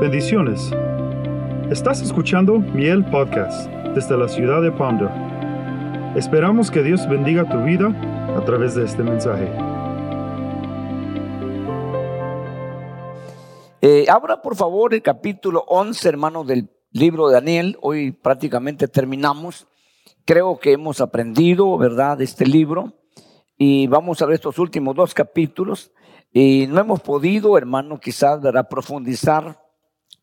Bendiciones. Estás escuchando Miel Podcast desde la ciudad de Ponder. Esperamos que Dios bendiga tu vida a través de este mensaje. Eh, abra por favor el capítulo 11, hermano, del libro de Daniel. Hoy prácticamente terminamos. Creo que hemos aprendido, ¿verdad?, de este libro. Y vamos a ver estos últimos dos capítulos. Y no hemos podido, hermano, quizás, ¿verdad?, profundizar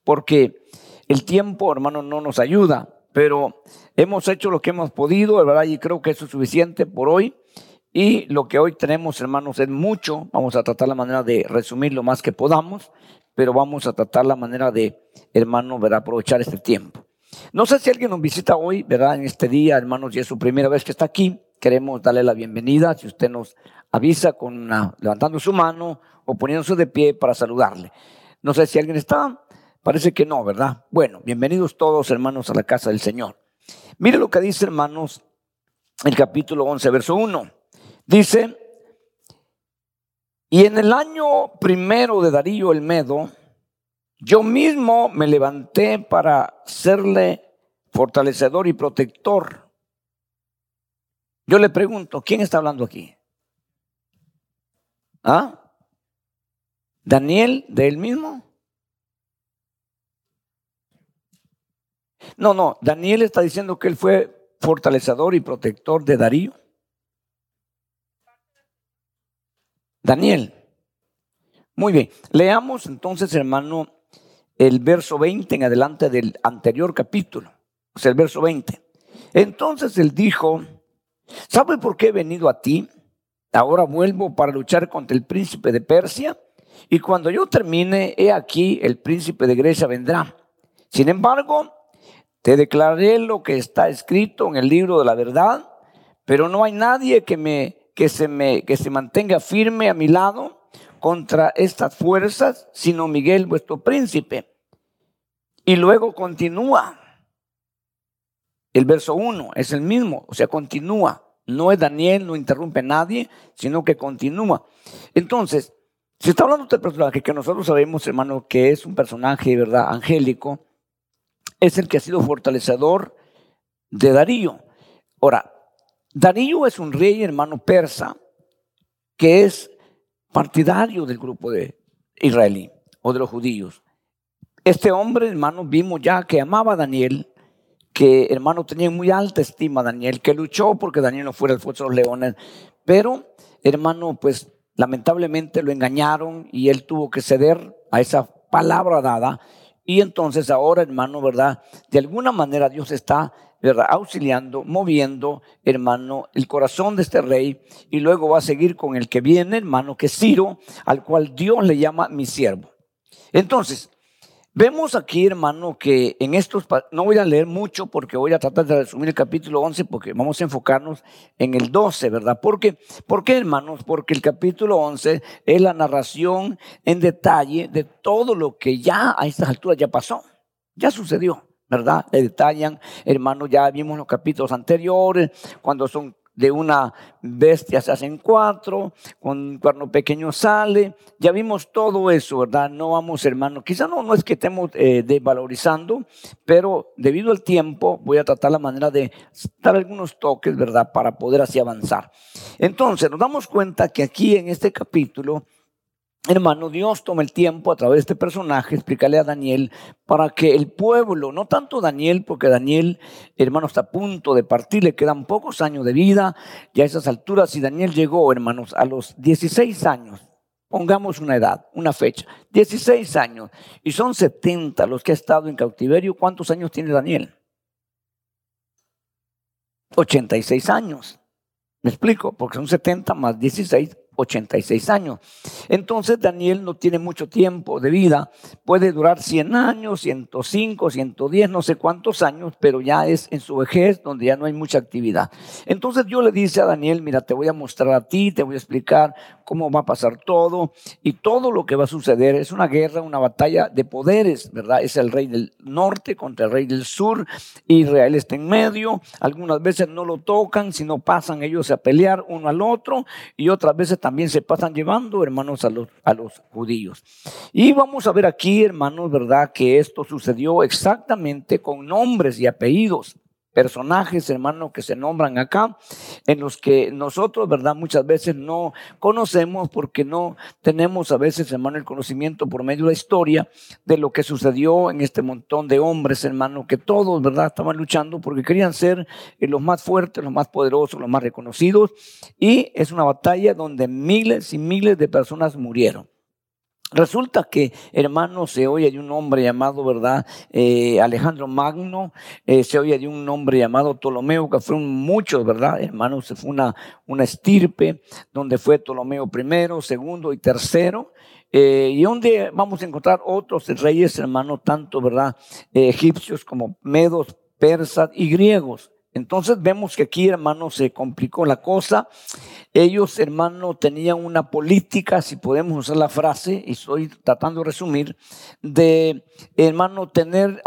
porque el tiempo, hermano, no nos ayuda, pero hemos hecho lo que hemos podido, ¿verdad? Y creo que eso es suficiente por hoy. Y lo que hoy tenemos, hermanos, es mucho. Vamos a tratar la manera de resumir lo más que podamos, pero vamos a tratar la manera de, hermano, ¿verdad? aprovechar este tiempo. No sé si alguien nos visita hoy, ¿verdad? En este día, hermanos, y es su primera vez que está aquí. Queremos darle la bienvenida. Si usted nos avisa con levantando su mano o poniéndose de pie para saludarle. No sé si alguien está. Parece que no, ¿verdad? Bueno, bienvenidos todos hermanos a la casa del Señor. Mire lo que dice hermanos el capítulo 11, verso 1. Dice, y en el año primero de Darío el Medo, yo mismo me levanté para serle fortalecedor y protector. Yo le pregunto, ¿quién está hablando aquí? ¿Ah? ¿Daniel de él mismo? No, no, Daniel está diciendo que él fue fortalecedor y protector de Darío. Daniel. Muy bien, leamos entonces, hermano, el verso 20 en adelante del anterior capítulo, o sea, el verso 20. Entonces él dijo, ¿sabe por qué he venido a ti? Ahora vuelvo para luchar contra el príncipe de Persia, y cuando yo termine, he aquí, el príncipe de Grecia vendrá. Sin embargo, te declaré lo que está escrito en el libro de la verdad, pero no hay nadie que, me, que, se, me, que se mantenga firme a mi lado contra estas fuerzas, sino Miguel, vuestro príncipe. Y luego continúa. El verso 1 es el mismo, o sea, continúa. No es Daniel, no interrumpe a nadie, sino que continúa. Entonces, si está hablando de este personaje que nosotros sabemos, hermano, que es un personaje, ¿verdad?, angélico, es el que ha sido fortalecedor de Darío. Ahora, Darío es un rey hermano persa que es partidario del grupo de israelí o de los judíos. Este hombre, hermano, vimos ya que amaba a Daniel, que hermano tenía muy alta estima a Daniel, que luchó porque Daniel no fuera el fuerza de los leones, pero hermano, pues lamentablemente lo engañaron y él tuvo que ceder a esa palabra dada y entonces ahora, hermano, ¿verdad? De alguna manera Dios está, ¿verdad? Auxiliando, moviendo, hermano, el corazón de este rey. Y luego va a seguir con el que viene, hermano, que es Ciro, al cual Dios le llama mi siervo. Entonces, Vemos aquí, hermano, que en estos, no voy a leer mucho porque voy a tratar de resumir el capítulo 11 porque vamos a enfocarnos en el 12, ¿verdad? Porque, ¿Por qué, hermanos? Porque el capítulo 11 es la narración en detalle de todo lo que ya a estas alturas ya pasó, ya sucedió. ¿verdad? Le detallan, hermano, ya vimos los capítulos anteriores, cuando son de una bestia se hacen cuatro, con un cuerno pequeño sale. Ya vimos todo eso, ¿verdad? No vamos, hermano. Quizá no, no es que estemos eh, desvalorizando, pero debido al tiempo voy a tratar la manera de dar algunos toques, ¿verdad? Para poder así avanzar. Entonces, nos damos cuenta que aquí en este capítulo Hermano, Dios toma el tiempo a través de este personaje, explicarle a Daniel, para que el pueblo, no tanto Daniel, porque Daniel, hermano, está a punto de partir, le quedan pocos años de vida, ya a esas alturas, si Daniel llegó, hermanos, a los 16 años, pongamos una edad, una fecha, 16 años, y son 70 los que ha estado en cautiverio, ¿cuántos años tiene Daniel? 86 años. ¿Me explico? Porque son 70 más 16, 86 años. Entonces Daniel no tiene mucho tiempo de vida, puede durar 100 años, 105, 110, no sé cuántos años, pero ya es en su vejez donde ya no hay mucha actividad. Entonces Dios le dice a Daniel, mira, te voy a mostrar a ti, te voy a explicar cómo va a pasar todo y todo lo que va a suceder. Es una guerra, una batalla de poderes, ¿verdad? Es el rey del norte contra el rey del sur. Israel está en medio. Algunas veces no lo tocan, sino pasan ellos a pelear uno al otro y otras veces también se pasan llevando, hermanos, a los, a los judíos. Y vamos a ver aquí, hermanos, ¿verdad? Que esto sucedió exactamente con nombres y apellidos personajes, hermanos, que se nombran acá, en los que nosotros, ¿verdad? Muchas veces no conocemos porque no tenemos a veces, hermano, el conocimiento por medio de la historia de lo que sucedió en este montón de hombres, hermano, que todos, ¿verdad? Estaban luchando porque querían ser eh, los más fuertes, los más poderosos, los más reconocidos. Y es una batalla donde miles y miles de personas murieron. Resulta que, hermano, se oye de un hombre llamado, ¿verdad? Eh, Alejandro Magno, eh, se oye de un hombre llamado Ptolomeo, que fueron muchos, ¿verdad? Hermano, se fue una, una estirpe donde fue Ptolomeo primero, segundo y tercero. Eh, y donde vamos a encontrar otros reyes, hermano, tanto, ¿verdad? egipcios como medos, persas y griegos. Entonces vemos que aquí, hermano, se complicó la cosa. Ellos, hermano, tenían una política, si podemos usar la frase, y estoy tratando de resumir, de, hermano, tener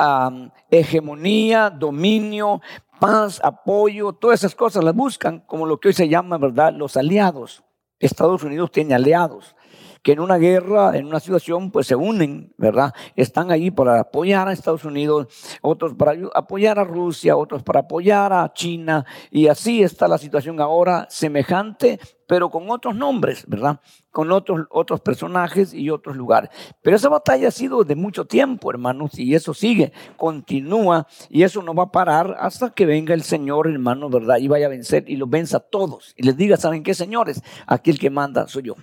hegemonía, dominio, paz, apoyo, todas esas cosas las buscan como lo que hoy se llama, ¿verdad?, los aliados. Estados Unidos tiene aliados que en una guerra, en una situación, pues se unen, ¿verdad? Están ahí para apoyar a Estados Unidos, otros para apoyar a Rusia, otros para apoyar a China, y así está la situación ahora, semejante, pero con otros nombres, ¿verdad? Con otros, otros personajes y otros lugares. Pero esa batalla ha sido de mucho tiempo, hermanos, y eso sigue, continúa, y eso no va a parar hasta que venga el Señor, hermano, ¿verdad? Y vaya a vencer y los venza a todos. Y les diga, ¿saben qué, señores? Aquí el que manda soy yo.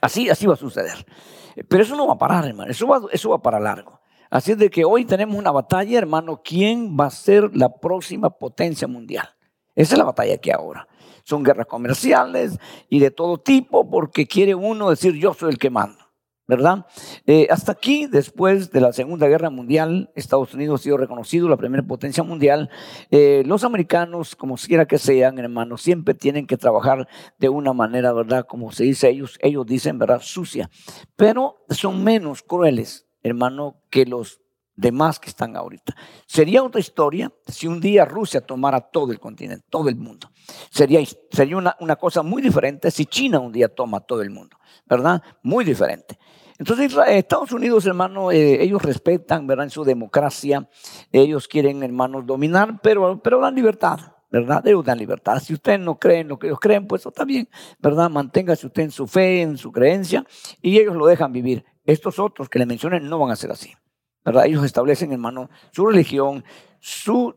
Así, así va a suceder. Pero eso no va a parar, hermano. Eso va, eso va para largo. Así es de que hoy tenemos una batalla, hermano. ¿Quién va a ser la próxima potencia mundial? Esa es la batalla que ahora. Son guerras comerciales y de todo tipo porque quiere uno decir yo soy el que manda. ¿Verdad? Eh, hasta aquí, después de la Segunda Guerra Mundial, Estados Unidos ha sido reconocido la primera potencia mundial. Eh, los americanos, como quiera que sean, hermanos, siempre tienen que trabajar de una manera, ¿verdad? Como se dice ellos, ellos dicen, ¿verdad? Sucia. Pero son menos crueles, hermano, que los demás que están ahorita. Sería otra historia si un día Rusia tomara todo el continente, todo el mundo. Sería, sería una, una cosa muy diferente si China un día toma todo el mundo, ¿verdad? Muy diferente. Entonces, Estados Unidos, hermano, eh, ellos respetan, ¿verdad? En su democracia, ellos quieren, hermanos, dominar, pero, pero dan libertad, ¿verdad? Ellos dan libertad. Si usted no cree en lo que ellos creen, pues está bien, ¿verdad? Manténgase usted en su fe, en su creencia, y ellos lo dejan vivir. Estos otros que le mencionen no van a ser así, ¿verdad? Ellos establecen, hermano, su religión, su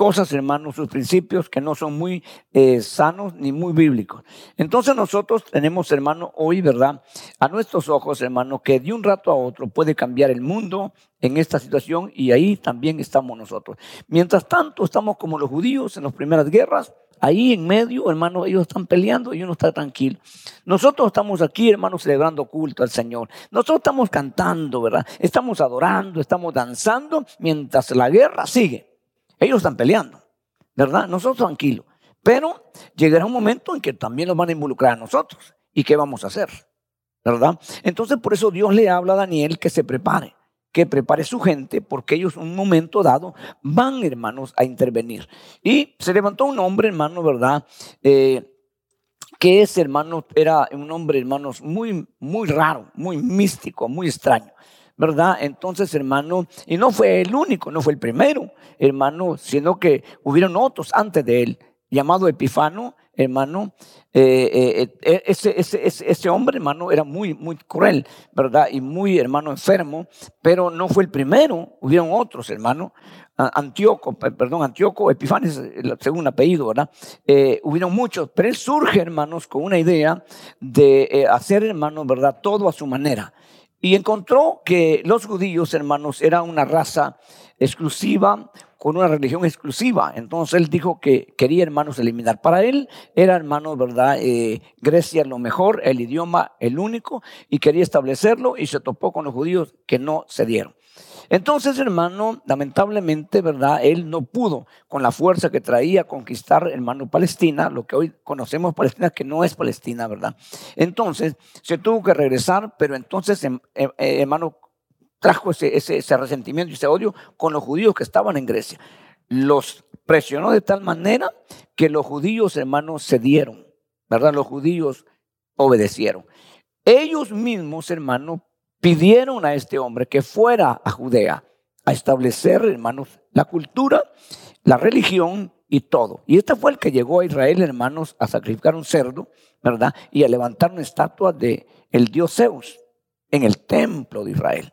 cosas, hermanos, sus principios que no son muy eh, sanos ni muy bíblicos. Entonces nosotros tenemos, hermano, hoy, ¿verdad? A nuestros ojos, hermano, que de un rato a otro puede cambiar el mundo en esta situación y ahí también estamos nosotros. Mientras tanto, estamos como los judíos en las primeras guerras. Ahí en medio, hermano, ellos están peleando y uno está tranquilo. Nosotros estamos aquí, hermano, celebrando culto al Señor. Nosotros estamos cantando, ¿verdad? Estamos adorando, estamos danzando mientras la guerra sigue. Ellos están peleando, ¿verdad? Nosotros tranquilos. Pero llegará un momento en que también nos van a involucrar a nosotros. ¿Y qué vamos a hacer? ¿Verdad? Entonces por eso Dios le habla a Daniel que se prepare, que prepare su gente, porque ellos en un momento dado van, hermanos, a intervenir. Y se levantó un hombre, hermano, ¿verdad? Eh, que ese hermano era un hombre, hermanos, muy, muy raro, muy místico, muy extraño. ¿verdad? Entonces, hermano, y no fue el único, no fue el primero, hermano, sino que hubieron otros antes de él, llamado Epifano, hermano, eh, eh, eh, ese, ese, ese, hombre, hermano, era muy, muy cruel, ¿verdad? Y muy, hermano, enfermo, pero no fue el primero, hubieron otros, hermano. Antíoco, perdón, Antíoco Epifanes, el segundo apellido, ¿verdad? hubieron muchos, pero él surge, hermanos, con una idea de hacer, hermanos, ¿verdad? Todo a su manera. Y encontró que los judíos, hermanos, eran una raza exclusiva, con una religión exclusiva. Entonces él dijo que quería, hermanos, eliminar. Para él era, hermanos, ¿verdad? Eh, Grecia lo mejor, el idioma el único, y quería establecerlo y se topó con los judíos que no se dieron. Entonces, hermano, lamentablemente, ¿verdad? Él no pudo, con la fuerza que traía, conquistar, hermano, Palestina, lo que hoy conocemos Palestina, que no es Palestina, ¿verdad? Entonces, se tuvo que regresar, pero entonces, em, em, eh, hermano, trajo ese, ese, resentimiento y ese odio con los judíos que estaban en Grecia. Los presionó de tal manera que los judíos, hermanos, cedieron, ¿verdad? Los judíos obedecieron. Ellos mismos, hermanos, pidieron a este hombre que fuera a Judea a establecer, hermanos, la cultura, la religión y todo. Y este fue el que llegó a Israel, hermanos, a sacrificar un cerdo, ¿verdad? Y a levantar una estatua de el dios Zeus en el templo de Israel.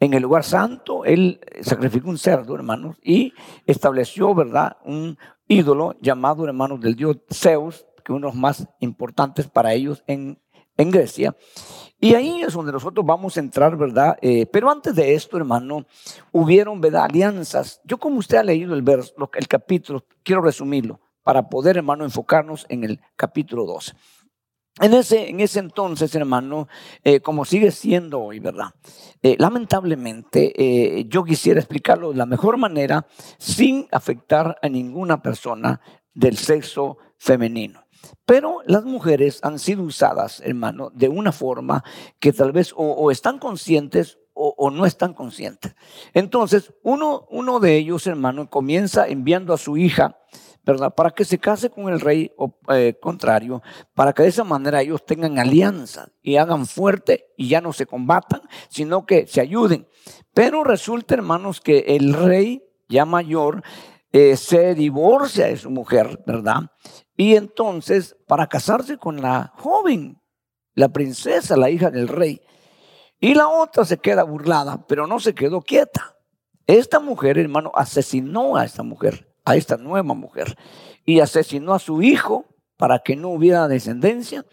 En el lugar santo, él sacrificó un cerdo, hermanos, y estableció, ¿verdad?, un ídolo llamado, hermanos, del dios Zeus, que uno de los más importantes para ellos en, en Grecia. Y ahí es donde nosotros vamos a entrar, ¿verdad? Eh, pero antes de esto, hermano, hubieron, ¿verdad? Alianzas. Yo como usted ha leído el, verso, el capítulo, quiero resumirlo para poder, hermano, enfocarnos en el capítulo 12. En ese, en ese entonces, hermano, eh, como sigue siendo hoy, ¿verdad? Eh, lamentablemente, eh, yo quisiera explicarlo de la mejor manera sin afectar a ninguna persona del sexo femenino. Pero las mujeres han sido usadas, hermano, de una forma que tal vez o, están conscientes o, o, no están conscientes. Entonces, uno, uno de ellos, hermano, comienza enviando a su hija ¿verdad? Para que se case con el rey eh, contrario, para que de esa manera ellos tengan alianza y hagan fuerte y ya no se combatan, sino que se ayuden. Pero resulta, hermanos, que el rey ya mayor eh, se divorcia de su mujer, ¿verdad? Y entonces, para casarse con la joven, la princesa, la hija del rey, y la otra se queda burlada, pero no se quedó quieta. Esta mujer, hermano, asesinó a esta mujer a esta nueva mujer y asesinó a su hijo para que no hubiera descendencia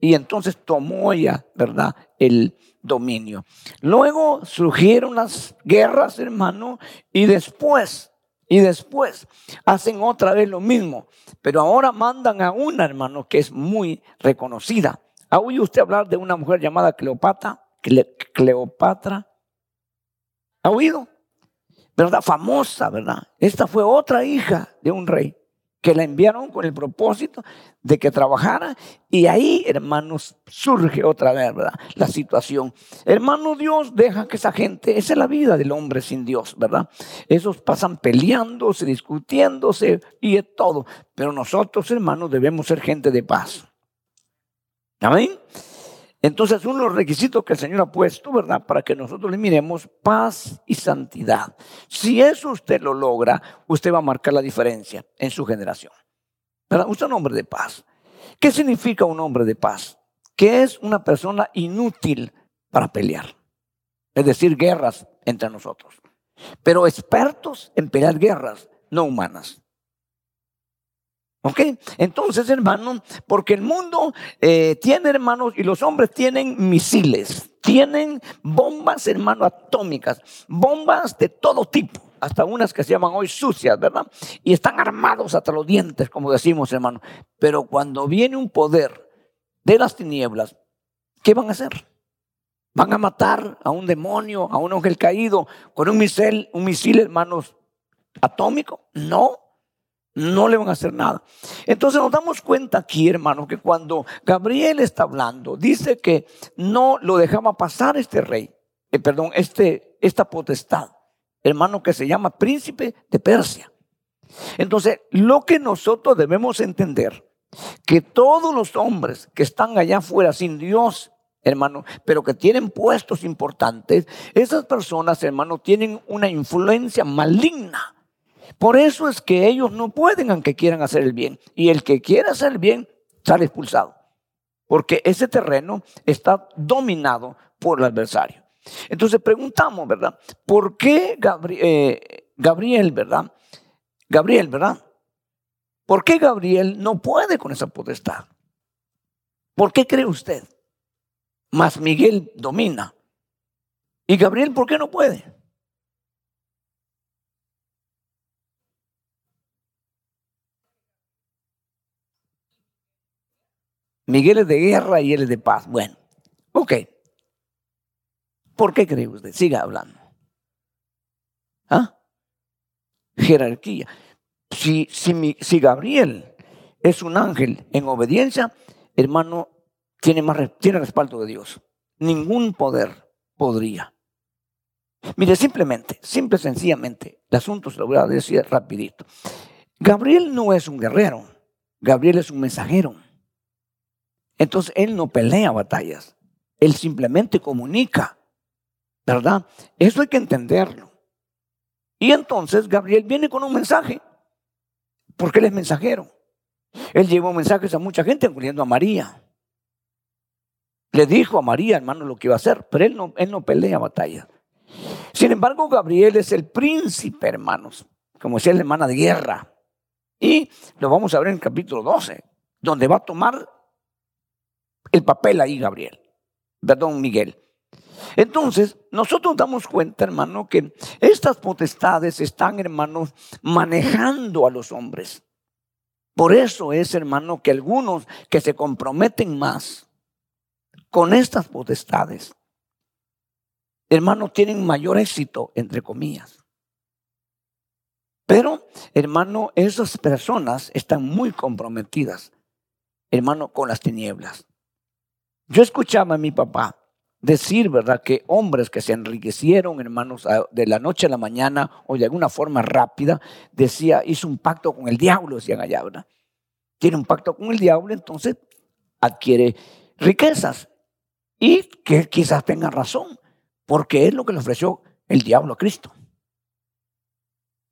y entonces tomó ella, ¿verdad?, el dominio. Luego surgieron las guerras, hermano, y después, y después hacen otra vez lo mismo, pero ahora mandan a una, hermano, que es muy reconocida. ¿Ha oído usted hablar de una mujer llamada Cleopatra? Cleopatra. ¿Ha oído? ¿Verdad? Famosa, ¿verdad? Esta fue otra hija de un rey que la enviaron con el propósito de que trabajara y ahí, hermanos, surge otra vez, ¿verdad? La situación. Hermano, Dios deja que esa gente, esa es la vida del hombre sin Dios, ¿verdad? Esos pasan peleándose, discutiéndose y es todo. Pero nosotros, hermanos, debemos ser gente de paz. Amén. Entonces, uno de los requisitos que el Señor ha puesto, ¿verdad? Para que nosotros le miremos paz y santidad. Si eso usted lo logra, usted va a marcar la diferencia en su generación. ¿Verdad? Usted es un hombre de paz. ¿Qué significa un hombre de paz? Que es una persona inútil para pelear. Es decir, guerras entre nosotros. Pero expertos en pelear guerras no humanas. ¿Ok? Entonces, hermano, porque el mundo eh, tiene, hermanos, y los hombres tienen misiles, tienen bombas, hermano, atómicas, bombas de todo tipo, hasta unas que se llaman hoy sucias, ¿verdad? Y están armados hasta los dientes, como decimos, hermano. Pero cuando viene un poder de las tinieblas, ¿qué van a hacer? ¿Van a matar a un demonio, a un ángel caído con un misil, un misil, hermanos, atómico? No no le van a hacer nada. Entonces nos damos cuenta aquí, hermano, que cuando Gabriel está hablando, dice que no lo dejaba pasar este rey, eh, perdón, este, esta potestad, hermano, que se llama príncipe de Persia. Entonces, lo que nosotros debemos entender, que todos los hombres que están allá afuera sin Dios, hermano, pero que tienen puestos importantes, esas personas, hermano, tienen una influencia maligna por eso es que ellos no pueden aunque quieran hacer el bien. Y el que quiera hacer el bien sale expulsado. Porque ese terreno está dominado por el adversario. Entonces preguntamos, ¿verdad? ¿Por qué Gabriel, eh, Gabriel, ¿verdad? Gabriel, ¿verdad? ¿Por qué Gabriel no puede con esa potestad? ¿Por qué cree usted? Más Miguel domina. ¿Y Gabriel por qué no puede? Miguel es de guerra y él es de paz. Bueno, ok. ¿Por qué cree usted? Siga hablando. ¿Ah? Jerarquía. Si, si, si Gabriel es un ángel en obediencia, hermano, tiene, más, tiene respaldo de Dios. Ningún poder podría. Mire, simplemente, simple, sencillamente, el asunto se lo voy a decir rapidito. Gabriel no es un guerrero, Gabriel es un mensajero. Entonces Él no pelea batallas, Él simplemente comunica, ¿verdad? Eso hay que entenderlo. Y entonces Gabriel viene con un mensaje, porque Él es mensajero. Él llevó mensajes a mucha gente, incluyendo a María. Le dijo a María, hermano, lo que iba a hacer, pero él no, él no pelea batalla. Sin embargo, Gabriel es el príncipe, hermanos, como decía la hermana de guerra. Y lo vamos a ver en el capítulo 12, donde va a tomar el papel ahí Gabriel, perdón, Miguel. Entonces, nosotros damos cuenta, hermano, que estas potestades están, hermanos, manejando a los hombres. Por eso es, hermano, que algunos que se comprometen más con estas potestades, hermano, tienen mayor éxito, entre comillas. Pero, hermano, esas personas están muy comprometidas, hermano, con las tinieblas. Yo escuchaba a mi papá decir, ¿verdad?, que hombres que se enriquecieron, hermanos, de la noche a la mañana o de alguna forma rápida, decía, hizo un pacto con el diablo, decían allá, ¿verdad? Tiene un pacto con el diablo, entonces adquiere riquezas. Y que quizás tenga razón, porque es lo que le ofreció el diablo a Cristo.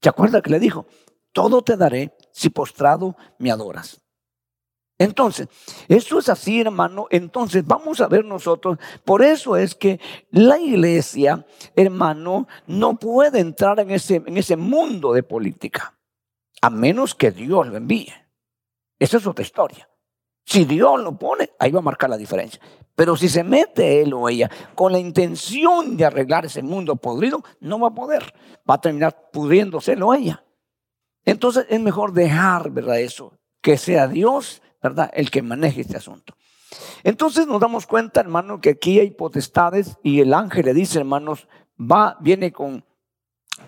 ¿Se acuerda que le dijo? Todo te daré si postrado me adoras. Entonces, eso es así, hermano. Entonces, vamos a ver nosotros. Por eso es que la iglesia, hermano, no puede entrar en ese, en ese mundo de política, a menos que Dios lo envíe. Esa es otra historia. Si Dios lo pone, ahí va a marcar la diferencia. Pero si se mete él o ella con la intención de arreglar ese mundo podrido, no va a poder. Va a terminar pudriéndose o ella. Entonces es mejor dejar, ¿verdad? Eso, que sea Dios ¿verdad? El que maneje este asunto. Entonces nos damos cuenta, hermano, que aquí hay potestades y el ángel le dice, hermanos, va, viene con,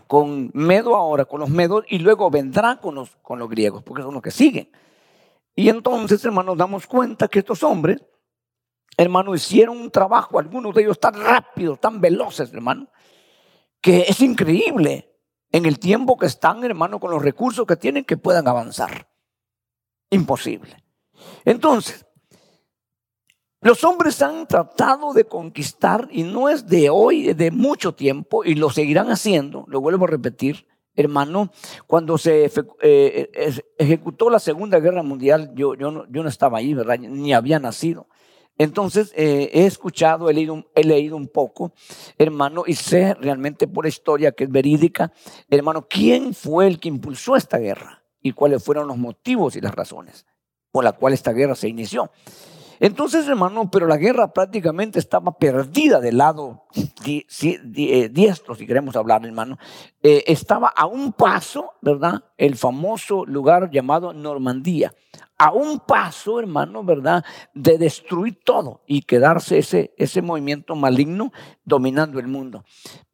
con Medo ahora, con los medos, y luego vendrá con los, con los griegos, porque son los que siguen. Y entonces, hermanos, damos cuenta que estos hombres, hermanos, hicieron un trabajo, algunos de ellos tan rápidos, tan veloces, hermano, que es increíble en el tiempo que están, hermano, con los recursos que tienen, que puedan avanzar. Imposible. Entonces, los hombres han tratado de conquistar y no es de hoy, es de mucho tiempo y lo seguirán haciendo, lo vuelvo a repetir, hermano, cuando se eh, eh, ejecutó la Segunda Guerra Mundial, yo, yo, no, yo no estaba ahí, ¿verdad? Ni había nacido. Entonces eh, he escuchado, he leído, he leído un poco, hermano, y sé realmente por historia que es verídica, hermano, quién fue el que impulsó esta guerra y cuáles fueron los motivos y las razones por la cual esta guerra se inició. Entonces, hermano, pero la guerra prácticamente estaba perdida del lado eh, diestro, si queremos hablar, hermano. Eh, estaba a un paso, ¿verdad? El famoso lugar llamado Normandía. A un paso, hermano, ¿verdad? De destruir todo y quedarse ese, ese movimiento maligno dominando el mundo.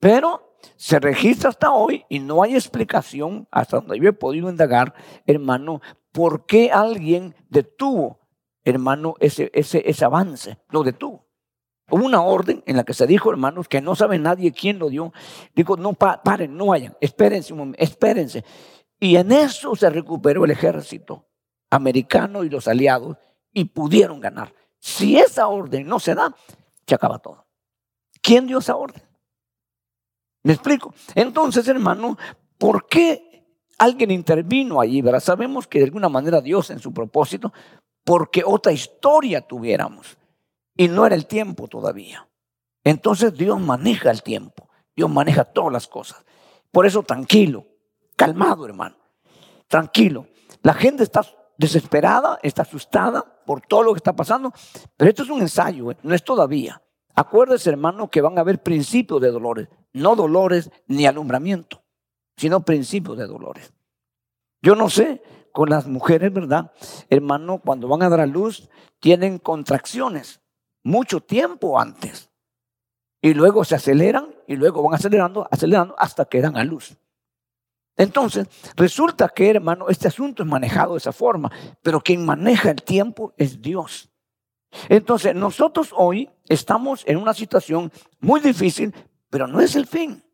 Pero se registra hasta hoy y no hay explicación, hasta donde yo he podido indagar, hermano, por qué alguien detuvo, hermano, ese, ese, ese avance, lo detuvo. Hubo una orden en la que se dijo, hermanos, que no sabe nadie quién lo dio. Dijo, no, paren, no vayan, espérense un momento, espérense. Y en eso se recuperó el ejército americano y los aliados y pudieron ganar. Si esa orden no se da, se acaba todo. ¿Quién dio esa orden? ¿Me explico? Entonces, hermano, ¿por qué alguien intervino allí, ¿verdad? Sabemos que de alguna manera Dios en su propósito, porque otra historia tuviéramos. Y no era el tiempo todavía. Entonces Dios maneja el tiempo. Dios maneja todas las cosas. Por eso tranquilo, calmado hermano. Tranquilo. La gente está desesperada, está asustada por todo lo que está pasando, pero esto es un ensayo, ¿eh? no es todavía. Acuérdese hermano que van a haber principios de dolores, no dolores ni alumbramiento sino principios de dolores. Yo no sé, con las mujeres, ¿verdad? Hermano, cuando van a dar a luz, tienen contracciones mucho tiempo antes. Y luego se aceleran y luego van acelerando, acelerando hasta que dan a luz. Entonces, resulta que, hermano, este asunto es manejado de esa forma, pero quien maneja el tiempo es Dios. Entonces, nosotros hoy estamos en una situación muy difícil, pero no es el fin.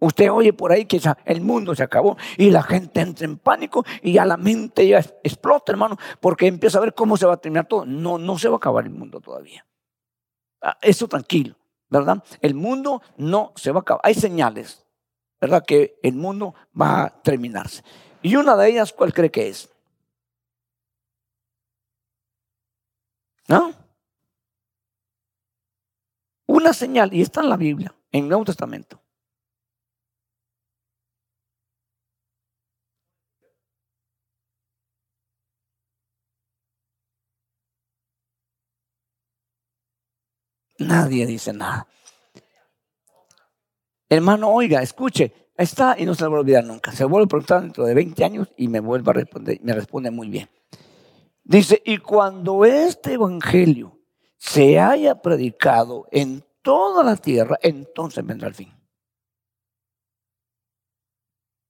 Usted oye por ahí que el mundo se acabó y la gente entra en pánico y ya la mente ya explota, hermano, porque empieza a ver cómo se va a terminar todo. No, no se va a acabar el mundo todavía. Ah, eso tranquilo, ¿verdad? El mundo no se va a acabar. Hay señales, ¿verdad? Que el mundo va a terminarse. Y una de ellas, ¿cuál cree que es? ¿No? Una señal, y está en la Biblia, en el Nuevo Testamento. Nadie dice nada. Hermano, oiga, escuche, está y no se lo voy a olvidar nunca. Se vuelve a preguntar dentro de 20 años y me vuelve a responder, me responde muy bien. Dice, y cuando este evangelio se haya predicado en toda la tierra, entonces vendrá el fin.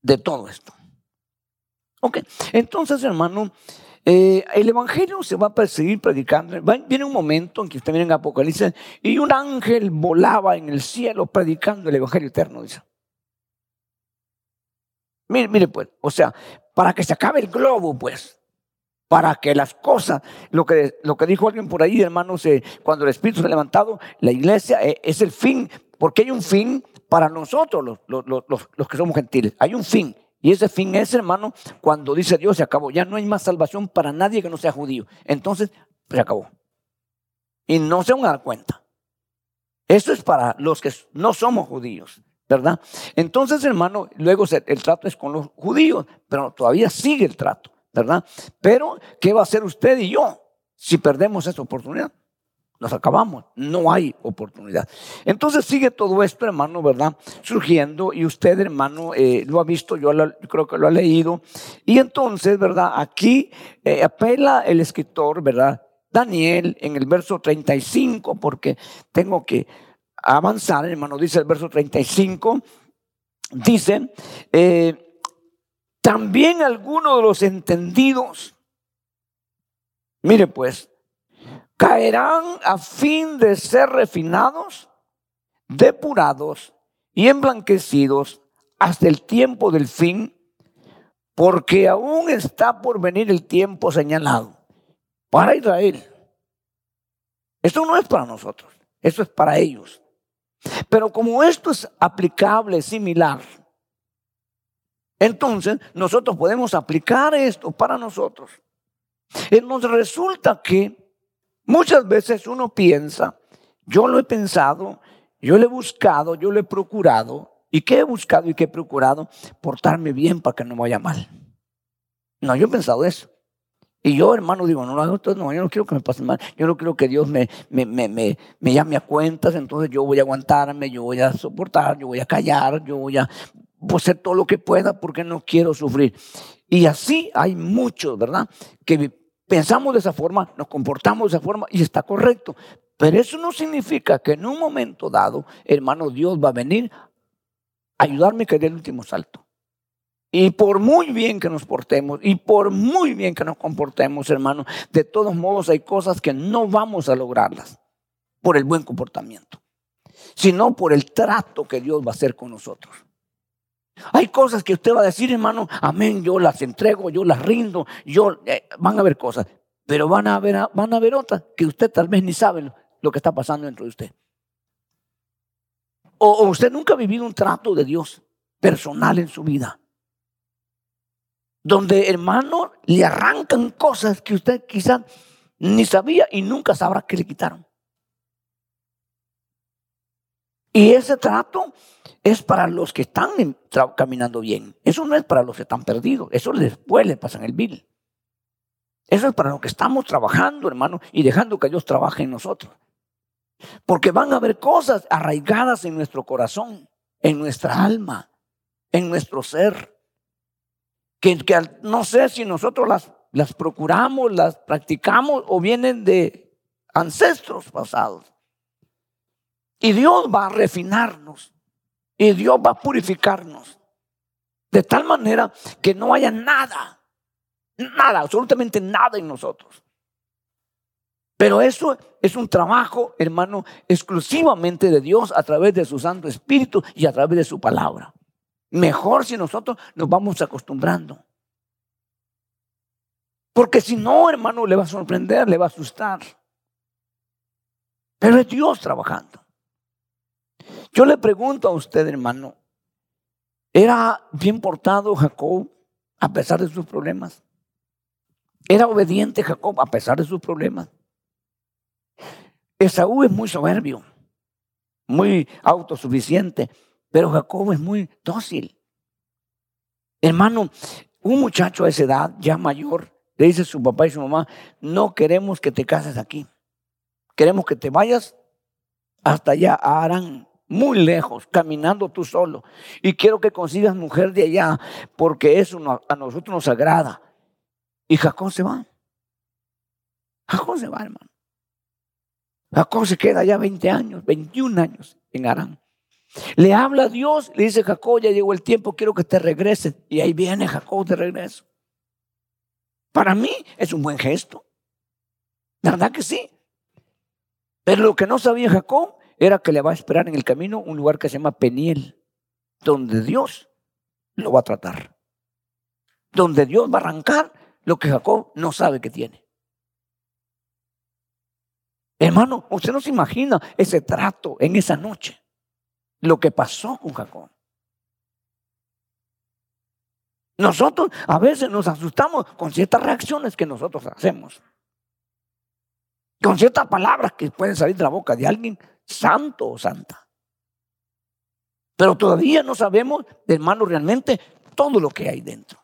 De todo esto. Ok, entonces hermano, eh, el Evangelio se va a perseguir predicando. viene un momento en que usted viene en Apocalipsis y un ángel volaba en el cielo predicando el Evangelio eterno, dice. Mire, mire pues, o sea, para que se acabe el globo, pues, para que las cosas, lo que, lo que dijo alguien por ahí, hermanos, eh, cuando el Espíritu se ha levantado, la iglesia eh, es el fin, porque hay un fin para nosotros, los, los que somos gentiles, hay un fin. Y ese fin es, hermano, cuando dice Dios se acabó. Ya no hay más salvación para nadie que no sea judío. Entonces, se acabó. Y no se van a dar cuenta. Eso es para los que no somos judíos, ¿verdad? Entonces, hermano, luego el trato es con los judíos, pero todavía sigue el trato, ¿verdad? Pero, ¿qué va a hacer usted y yo si perdemos esa oportunidad? Nos acabamos, no hay oportunidad. Entonces sigue todo esto, hermano, ¿verdad? Surgiendo y usted, hermano, eh, lo ha visto, yo, creo que lo ha leído. Y entonces, ¿verdad? Aquí eh, apela el escritor, ¿verdad? Daniel en el verso 35, porque tengo que avanzar, hermano, dice el verso 35, dice, eh, también algunos de los entendidos, mire pues, caerán a fin de ser refinados, depurados y emblanquecidos hasta el tiempo del fin, porque aún está por venir el tiempo señalado para Israel. Esto no es para nosotros, esto es para ellos. Pero como esto es aplicable, similar, entonces nosotros podemos aplicar esto para nosotros. Nos resulta que Muchas veces uno piensa, yo lo he pensado, yo lo he buscado, yo lo he procurado. ¿Y qué he buscado y qué he procurado? Portarme bien para que no me vaya mal. No, yo he pensado eso. Y yo, hermano, digo, no, no, no, yo no quiero que me pase mal. Yo no quiero que Dios me, me, me, me, me llame a cuentas. Entonces yo voy a aguantarme, yo voy a soportar, yo voy a callar, yo voy a hacer todo lo que pueda porque no quiero sufrir. Y así hay muchos, ¿verdad? Que pensamos de esa forma, nos comportamos de esa forma y está correcto. Pero eso no significa que en un momento dado, hermano, Dios va a venir a ayudarme a que dé el último salto. Y por muy bien que nos portemos y por muy bien que nos comportemos, hermano, de todos modos hay cosas que no vamos a lograrlas por el buen comportamiento, sino por el trato que Dios va a hacer con nosotros. Hay cosas que usted va a decir, hermano, amén, yo las entrego, yo las rindo, yo, eh, van a haber cosas, pero van a haber, van a haber otras que usted tal vez ni sabe lo, que está pasando dentro de usted. O, o usted nunca ha vivido un trato de Dios personal en su vida, donde, hermano, le arrancan cosas que usted quizás ni sabía y nunca sabrá que le quitaron. Y ese trato es para los que están caminando bien. Eso no es para los que están perdidos. Eso después le pasa en el bill. Eso es para los que estamos trabajando, hermano, y dejando que Dios trabaje en nosotros. Porque van a haber cosas arraigadas en nuestro corazón, en nuestra alma, en nuestro ser. Que, no sé si nosotros las procuramos, las practicamos o vienen de ancestros pasados. Y Dios va a refinarnos. Y Dios va a purificarnos. De tal manera que no haya nada, nada, absolutamente nada en nosotros. Pero eso es un trabajo, hermano, exclusivamente de Dios a través de su Santo Espíritu y a través de su palabra. Mejor si nosotros nos vamos acostumbrando. Porque si no, hermano, le va a sorprender, le va a asustar. Pero es Dios trabajando. Yo le pregunto a usted, hermano, ¿era bien portado Jacob a pesar de sus problemas? ¿Era obediente Jacob a pesar de sus problemas? Esaú es muy soberbio, muy autosuficiente, pero Jacob es muy dócil. Hermano, un muchacho a esa edad, ya mayor, le dice a su papá y su mamá, no queremos que te cases aquí. Queremos que te vayas hasta allá, a Arán, muy lejos, caminando tú solo. Y quiero que consigas mujer de allá, porque eso a nosotros nos agrada. Y Jacob se va. Jacob se va, hermano. Jacob se queda ya 20 años, 21 años en Arán. Le habla a Dios, le dice Jacob, ya llegó el tiempo, quiero que te regreses. Y ahí viene Jacob de regreso. Para mí es un buen gesto. Verdad que sí. Pero lo que no sabía Jacob era que le va a esperar en el camino un lugar que se llama Peniel, donde Dios lo va a tratar. Donde Dios va a arrancar lo que Jacob no sabe que tiene. Hermano, usted no se imagina ese trato en esa noche, lo que pasó con Jacob. Nosotros a veces nos asustamos con ciertas reacciones que nosotros hacemos. Con ciertas palabras que pueden salir de la boca de alguien santo o santa. Pero todavía no sabemos, hermano, realmente todo lo que hay dentro.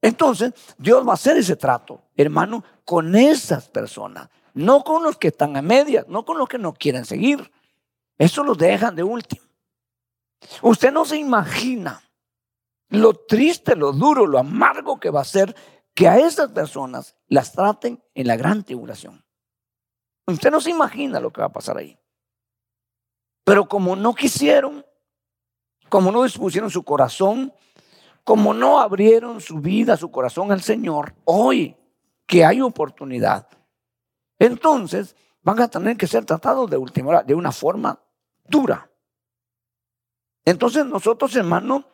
Entonces, Dios va a hacer ese trato, hermano, con esas personas, no con los que están a medias, no con los que no quieren seguir. Eso lo dejan de último. Usted no se imagina lo triste, lo duro, lo amargo que va a ser que a esas personas las traten en la gran tribulación. Usted no se imagina lo que va a pasar ahí. Pero como no quisieron, como no dispusieron su corazón, como no abrieron su vida, su corazón al Señor, hoy que hay oportunidad, entonces van a tener que ser tratados de última hora, de una forma dura. Entonces nosotros, hermanos,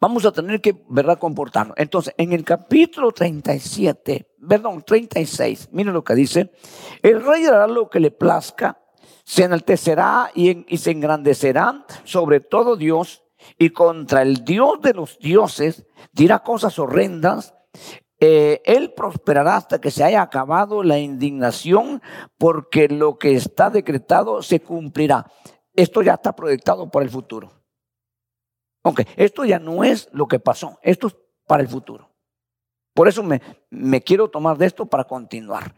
vamos a tener que, ¿verdad?, comportarnos. Entonces, en el capítulo 37, perdón, 36, miren lo que dice, el rey hará lo que le plazca, se enaltecerá y, se engrandecerá sobre todo Dios y contra el Dios de los dioses dirá cosas horrendas. Eh, él prosperará hasta que se haya acabado la indignación porque lo que está decretado se cumplirá. Esto ya está proyectado para el futuro. Ok, esto ya no es lo que pasó, esto es para el futuro. Por eso me, me quiero tomar de esto para continuar.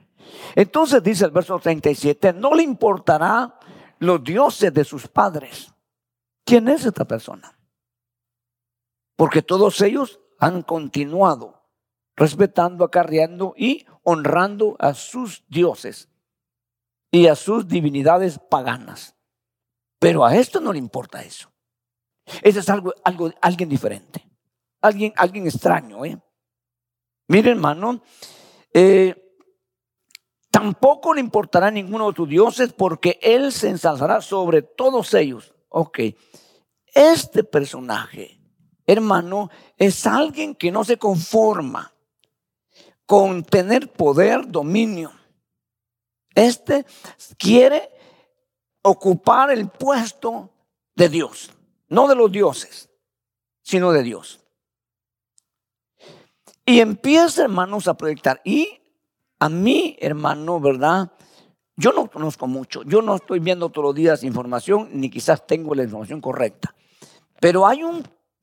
Entonces dice el verso 37, no le importará los dioses de sus padres. ¿Quién es esta persona? Porque todos ellos han continuado respetando, acarreando y honrando a sus dioses y a sus divinidades paganas. Pero a esto no le importa eso. Ese es algo, algo, alguien diferente. Alguien, alguien extraño, ¿eh? Mire, hermano, eh, tampoco le importará ninguno de tus dioses porque él se ensalzará sobre todos ellos. Ok, este personaje, hermano, es alguien que no se conforma con tener poder, dominio. Este quiere ocupar el puesto de Dios. No de los dioses, sino de Dios. Y empieza, hermanos, a proyectar. Y a mí, hermano, ¿verdad? Yo no conozco mucho. Yo no estoy viendo todos los días información, ni quizás tengo la información correcta. Pero hay un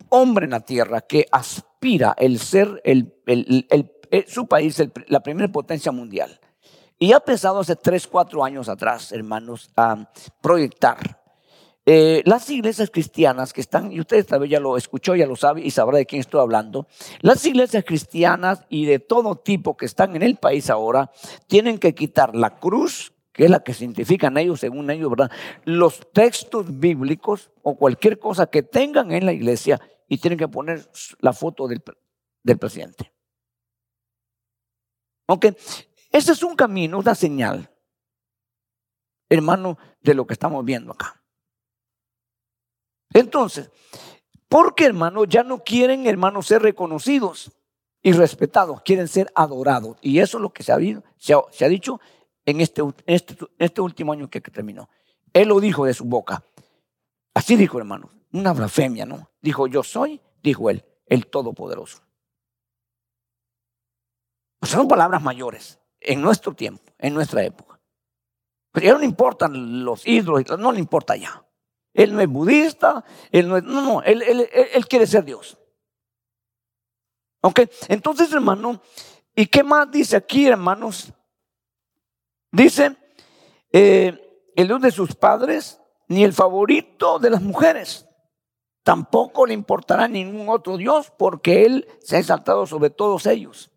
hombre en la tierra que aspira el ser el, su país, la primera potencia mundial. Y ha pensado hace 3, 4 años atrás, hermanos, a proyectar eh, las iglesias cristianas que están, y usted tal vez ya lo escuchó, ya lo sabe y sabrá de quién estoy hablando, las iglesias cristianas y de todo tipo que están en el país ahora, tienen que quitar la cruz, que es la que cientifican ellos, según ellos, ¿verdad? Los textos bíblicos o cualquier cosa que tengan en la iglesia y tienen que poner la foto del, del presidente. Ok, ese es un camino, una señal, hermano, de lo que estamos viendo acá. Entonces, porque hermano, ya no quieren, hermano, ser reconocidos y respetados, quieren ser adorados. Y eso es lo que se ha, dicho en este, este, este, último año que, terminó. Él lo dijo de su boca. Así dijo, hermano, una blasfemia, ¿no? Dijo, yo soy, dijo él, el Todopoderoso. son palabras mayores en nuestro tiempo, en nuestra época. Pero ya no importan los ídolos, no le importa ya. Él no es budista, él no es, no, no, él, él, quiere ser Dios. Ok, entonces hermano, ¿y qué más dice aquí hermanos? Dice, eh, el Dios de sus padres, ni el favorito de las mujeres. Tampoco le importará ningún otro Dios porque Él se ha exaltado sobre todos ellos.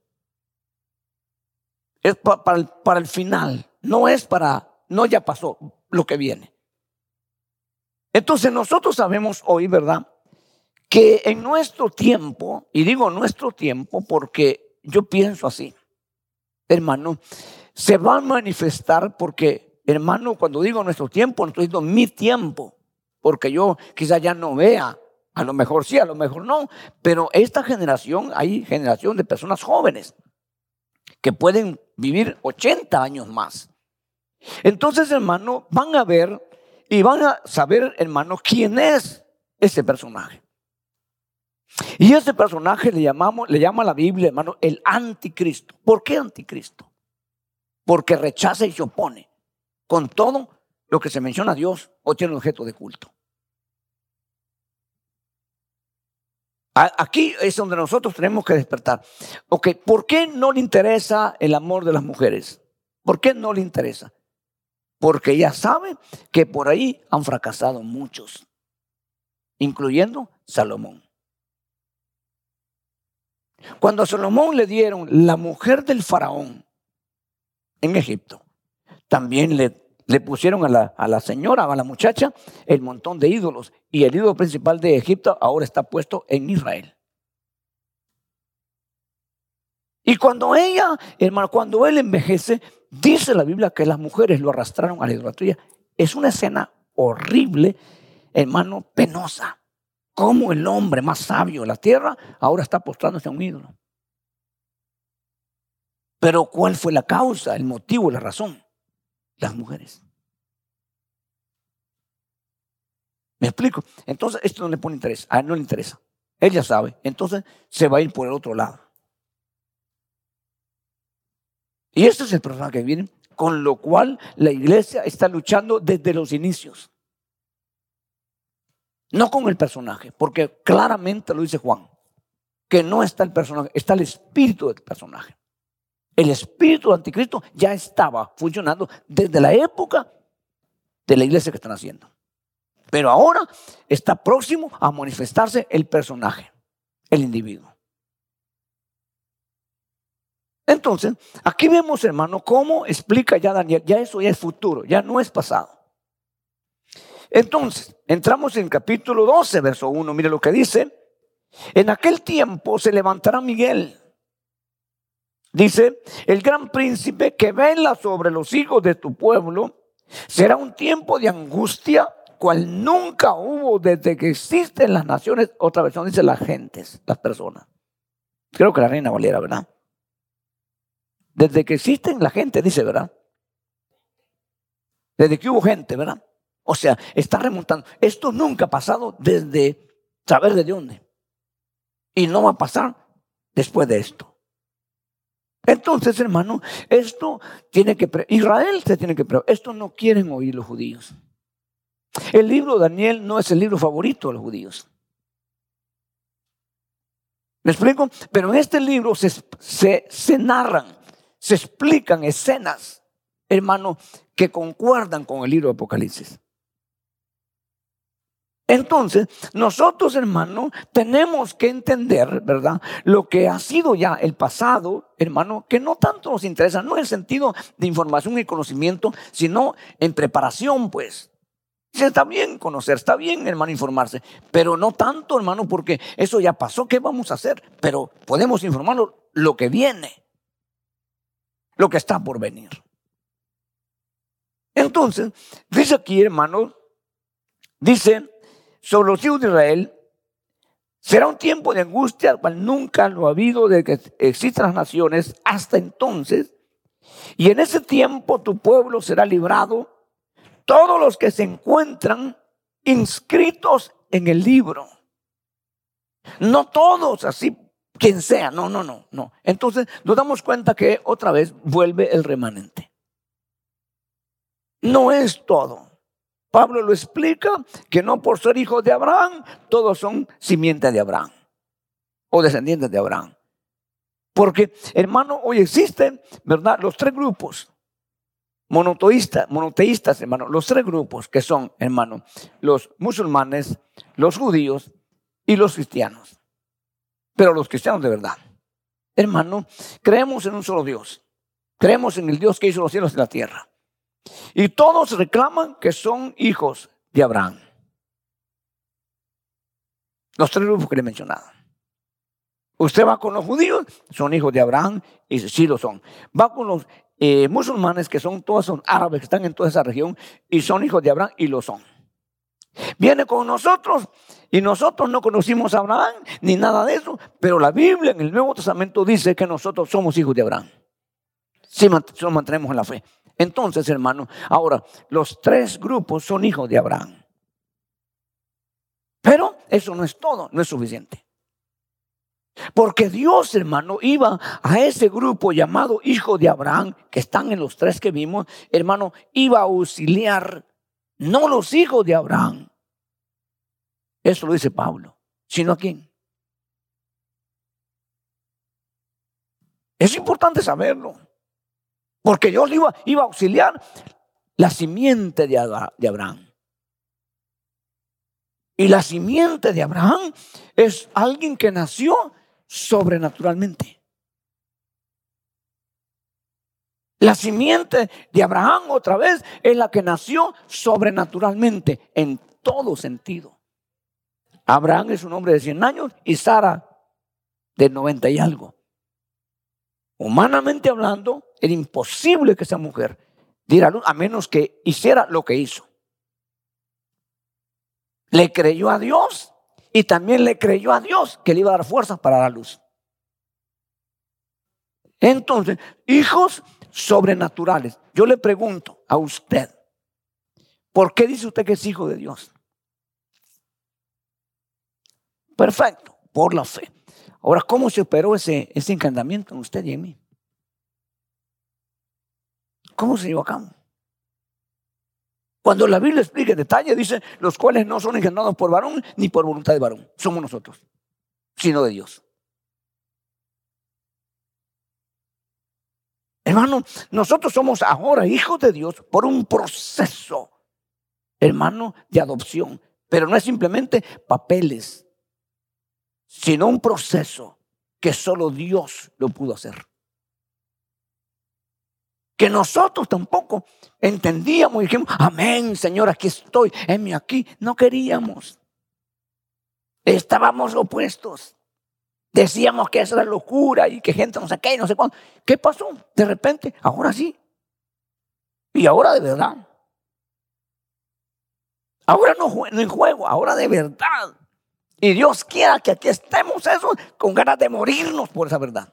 Es para, para el final, no es para, no ya pasó lo que viene. Entonces nosotros sabemos hoy, ¿verdad? Que en nuestro tiempo, y digo nuestro tiempo porque yo pienso así, hermano, se va a manifestar porque, hermano, cuando digo nuestro tiempo, no estoy diciendo mi tiempo, porque yo quizá ya no vea, a lo mejor sí, a lo mejor no, pero esta generación, hay generación de personas jóvenes que pueden vivir 80 años más. Entonces, hermano, van a ver y van a saber, hermano, quién es ese personaje. Y ese personaje le llamamos, le llama a la Biblia, hermano, el anticristo. ¿Por qué anticristo? Porque rechaza y se opone con todo lo que se menciona a Dios o tiene objeto de culto. Aquí es donde nosotros tenemos que despertar. Ok, ¿por qué no le interesa el amor de las mujeres? ¿Por qué no le interesa? Porque ella sabe que por ahí han fracasado muchos, incluyendo Salomón. Cuando a Salomón le dieron la mujer del faraón en Egipto, también le, le pusieron a la, a la señora, a la muchacha, el montón de ídolos. Y el ídolo principal de Egipto ahora está puesto en Israel. Y cuando ella, hermano, cuando él envejece, Dice la Biblia que las mujeres lo arrastraron a la idolatría. Es una escena horrible, hermano, penosa. Como el hombre más sabio de la tierra ahora está postrándose a un ídolo. Pero ¿cuál fue la causa, el motivo, la razón? Las mujeres. ¿Me explico? Entonces, esto no le pone interés. A él no le interesa. Él ya sabe. Entonces, se va a ir por el otro lado. Y este es el problema que viene, con lo cual la iglesia está luchando desde los inicios. No con el personaje, porque claramente lo dice Juan, que no está el personaje, está el espíritu del personaje. El espíritu del anticristo ya estaba funcionando desde la época de la iglesia que están haciendo. Pero ahora está próximo a manifestarse el personaje, el individuo. Entonces, aquí vemos, hermano, cómo explica ya Daniel, ya eso ya es futuro, ya no es pasado. Entonces, entramos en capítulo 12, verso 1, mire lo que dice. En aquel tiempo se levantará Miguel, dice, el gran príncipe que vela sobre los hijos de tu pueblo, será un tiempo de angustia cual nunca hubo desde que existen las naciones, otra versión dice las gentes, las personas. Creo que la reina Valera, ¿verdad? Desde que existen la gente, dice, ¿verdad? Desde que hubo gente, ¿verdad? O sea, está remontando. Esto nunca ha pasado desde saber de dónde. Y no va a pasar después de esto. Entonces, hermano, esto tiene que... Israel se tiene que... Esto no quieren oír los judíos. El libro de Daniel no es el libro favorito de los judíos. ¿Me explico? Pero en este libro se, se, se narran se explican escenas, hermano, que concuerdan con el libro de Apocalipsis. Entonces, nosotros, hermano, tenemos que entender, ¿verdad? Lo que ha sido ya el pasado, hermano, que no tanto nos interesa, no en el sentido de información y conocimiento, sino en preparación, pues. Está bien conocer, está bien, hermano, informarse, pero no tanto, hermano, porque eso ya pasó, ¿qué vamos a hacer? Pero podemos informarnos lo que viene lo que está por venir. Entonces, dice aquí, hermano, dice, sobre los hijos de Israel será un tiempo de angustia cual nunca lo ha habido de que existan las naciones hasta entonces. Y en ese tiempo tu pueblo será librado, todos los que se encuentran inscritos en el libro. No todos así, quien sea, no, no, no, no. Entonces nos damos cuenta que otra vez vuelve el remanente. No es todo. Pablo lo explica que no por ser hijos de Abraham, todos son simiente de Abraham o descendientes de Abraham. Porque, hermano, hoy existen, ¿verdad? Los tres grupos monoteístas, monoteístas, hermano, los tres grupos que son, hermano, los musulmanes, los judíos y los cristianos. Pero los cristianos de verdad. Hermano, creemos en un solo Dios. Creemos en el Dios que hizo los cielos y la tierra. Y todos reclaman que son hijos de Abraham. Los tres grupos que le he mencionado. Usted va con los judíos, son hijos de Abraham, y sí lo son. Va con los eh, musulmanes, que son todos son árabes, que están en toda esa región, y son hijos de Abraham, y lo son. Viene con nosotros, y nosotros no conocimos a Abraham, ni nada de eso, pero la Biblia en el Nuevo Testamento dice que nosotros somos hijos de Abraham. Si nos mantenemos en la fe. Entonces, hermano, ahora, los tres grupos son hijos de Abraham. Pero eso no es todo, no es suficiente. Porque Dios, hermano, iba a ese grupo llamado hijo de Abraham, que están en los tres que vimos, hermano, iba a auxiliar, no los hijos de Abraham. Eso lo dice Pablo, sino a quién. Es importante saberlo. Porque Dios iba, iba a auxiliar la simiente de Abraham. Y la simiente de Abraham es alguien que nació sobrenaturalmente. La simiente de Abraham otra vez es la que nació sobrenaturalmente en todo sentido. Abraham es un hombre de 100 años y Sara de 90 y algo. Humanamente hablando, era imposible que esa mujer diera luz a menos que hiciera lo que hizo. Le creyó a Dios y también le creyó a Dios que le iba a dar fuerzas para dar luz. Entonces, hijos sobrenaturales. Yo le pregunto a usted, ¿por qué dice usted que es hijo de Dios? Perfecto, por la fe. Ahora, ¿cómo se operó ese, ese encantamiento en usted y en mí? ¿Cómo se llevó a cabo? Cuando la Biblia explica en detalle, dice, los cuales no son engendrados por varón ni por voluntad de varón, somos nosotros, sino de Dios. Hermano, nosotros somos ahora hijos de Dios por un proceso, hermano, de adopción. Pero no es simplemente papeles, sino un proceso que solo Dios lo pudo hacer. Que nosotros tampoco entendíamos y dijimos, amén, Señor, aquí estoy, en aquí. No queríamos. Estábamos opuestos. Decíamos que esa era locura y que gente no sé qué, no sé cuándo. ¿Qué pasó? De repente, ahora sí. Y ahora de verdad. Ahora no, no en juego, ahora de verdad. Y Dios quiera que aquí estemos eso con ganas de morirnos por esa verdad.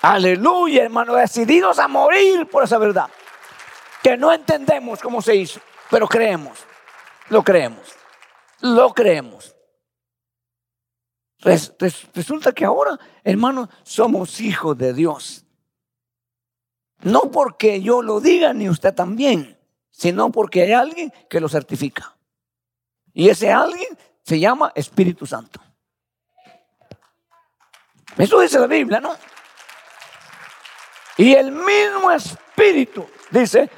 Aleluya, hermano, decididos a morir por esa verdad. Que no entendemos cómo se hizo, pero creemos. Lo creemos. Lo creemos. resulta que ahora, hermano, somos hijos de Dios. No porque yo lo diga ni usted también, sino porque hay alguien que lo certifica. Y ese alguien se llama Espíritu Santo. Eso dice la Biblia, ¿no? Y el mismo Espíritu dice,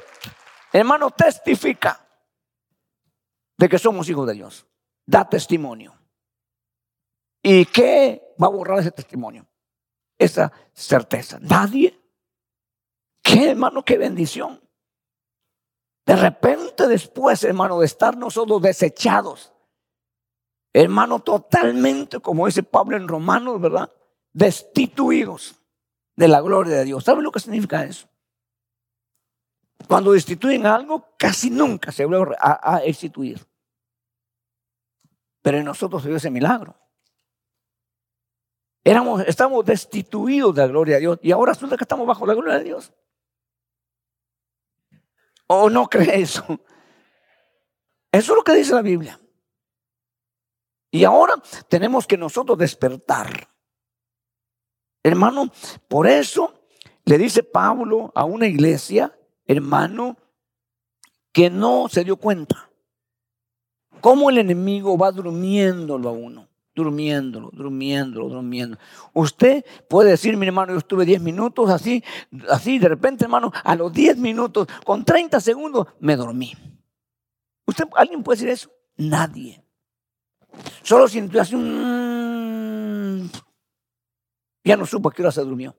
hermano, testifica de que somos hijos de Dios. Da testimonio. ¿Y qué va a borrar ese testimonio? Esa certeza. Nadie. ¿Qué hermano? Qué bendición. De repente después, hermano, de estar nosotros desechados, Hermano, totalmente, como dice Pablo en Romanos, ¿verdad? Destituidos de la gloria de Dios. ¿Sabe lo que significa eso? Cuando destituyen algo, casi nunca se vuelve a, a instituir. Pero en nosotros se dio ese milagro. Éramos, estamos destituidos de la gloria de Dios y ahora resulta que estamos bajo la gloria de Dios. ¿O no cree eso? Eso es lo que dice la Biblia. Y ahora tenemos que nosotros despertar. Hermano, por eso le dice Pablo a una iglesia, hermano, que no se dio cuenta. Cómo el enemigo va durmiéndolo a uno, durmiéndolo, durmiéndolo, durmiendo. Usted puede decir, mi hermano, yo estuve 10 minutos así, así, de repente, hermano, a los 10 minutos, con 30 segundos, me dormí. ¿Usted, alguien puede decir eso? Nadie. Solo sintió así un... Ya no supo a qué hora se durmió.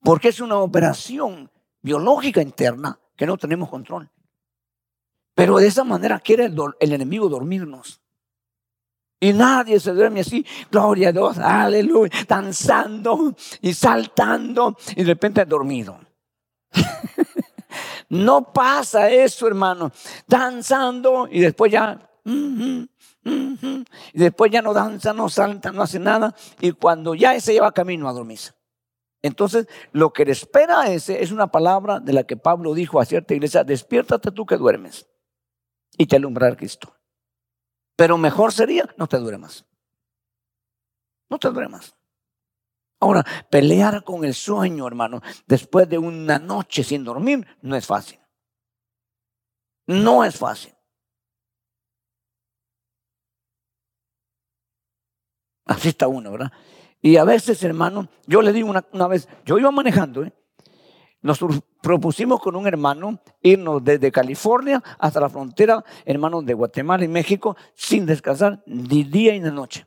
Porque es una operación biológica interna que no tenemos control. Pero de esa manera quiere el, enemigo dormirnos. Y nadie se duerme así, gloria a Dios, aleluya, danzando y saltando y de repente dormido. no pasa eso, hermano. Danzando y después ya, y después ya no danza, no salta, no hace nada. Y cuando ya se lleva camino a dormir. Entonces, lo que le espera a ese es una palabra de la que Pablo dijo a cierta iglesia, despiértate tú que duermes y te alumbrará Cristo. Pero mejor sería, no te duermas. No te duermas. Ahora, pelear con el sueño, hermano, después de una noche sin dormir, no es fácil. No es fácil. Así está uno, ¿verdad? Y a veces, hermano, yo le digo una, vez, yo iba manejando, ¿eh? nos propusimos con un hermano irnos desde California hasta la frontera, hermano, de Guatemala y México, sin descansar ni día ni noche.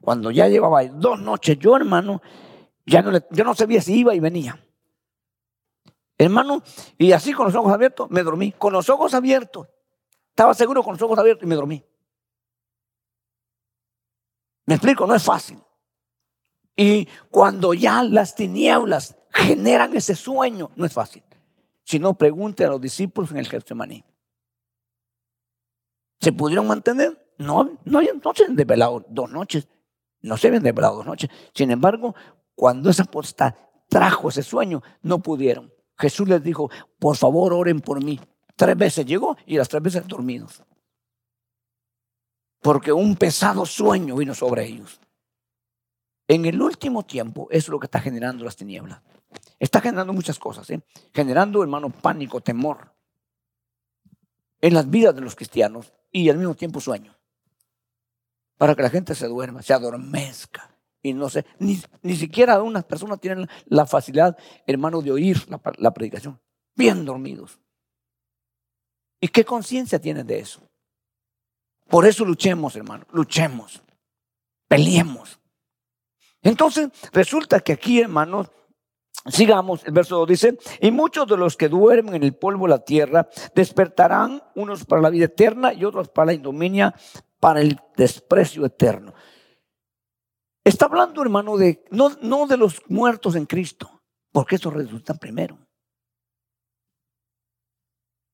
Cuando ya llevaba dos noches, yo, hermano, ya no, yo no sabía si iba y venía. Hermano, y así con los ojos abiertos, me dormí. Con los ojos abiertos. Estaba seguro con los ojos abiertos y me dormí. Me explico, no es fácil. Y cuando ya las tinieblas generan ese sueño, no es fácil. Si no, pregunte a los discípulos en el Getsemaní. ¿Se pudieron mantener? No, no, no se han desvelado dos noches. No se habían desvelado dos noches. Sin embargo, cuando esa potestad trajo ese sueño, no pudieron. Jesús les dijo, por favor, oren por mí. Tres veces llegó y las tres veces dormidos. Porque un pesado sueño vino sobre ellos. En el último tiempo, eso es lo que está generando las tinieblas. Está generando muchas cosas, ¿eh? generando, hermano, pánico, temor en las vidas de los cristianos y al mismo tiempo sueño. Para que la gente se duerma, se adormezca. Y no sé, ni, ni siquiera unas personas tienen la facilidad, hermano, de oír la, la predicación. Bien dormidos. ¿Y qué conciencia tienen de eso? Por eso luchemos, hermano, luchemos, peleemos. Entonces, resulta que aquí, hermanos, sigamos, el verso 2 dice, y muchos de los que duermen en el polvo de la tierra despertarán, unos para la vida eterna y otros para la indominia, para el desprecio eterno. Está hablando, hermano, de no, no de los muertos en Cristo, porque eso resulta primero.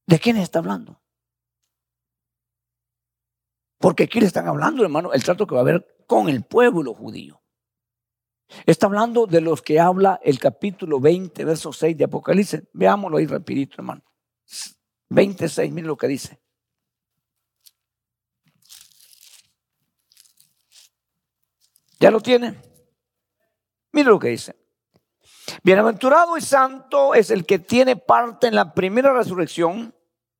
¿De quién está hablando? Porque aquí le están hablando, hermano, el trato que va a haber con el pueblo judío. Está hablando de los que habla el capítulo 20, verso 6 de Apocalipsis. Veámoslo ahí rapidito, hermano. 26, miren lo que dice. ¿Ya lo tiene? Mire lo que dice. Bienaventurado y santo es el que tiene parte en la primera resurrección.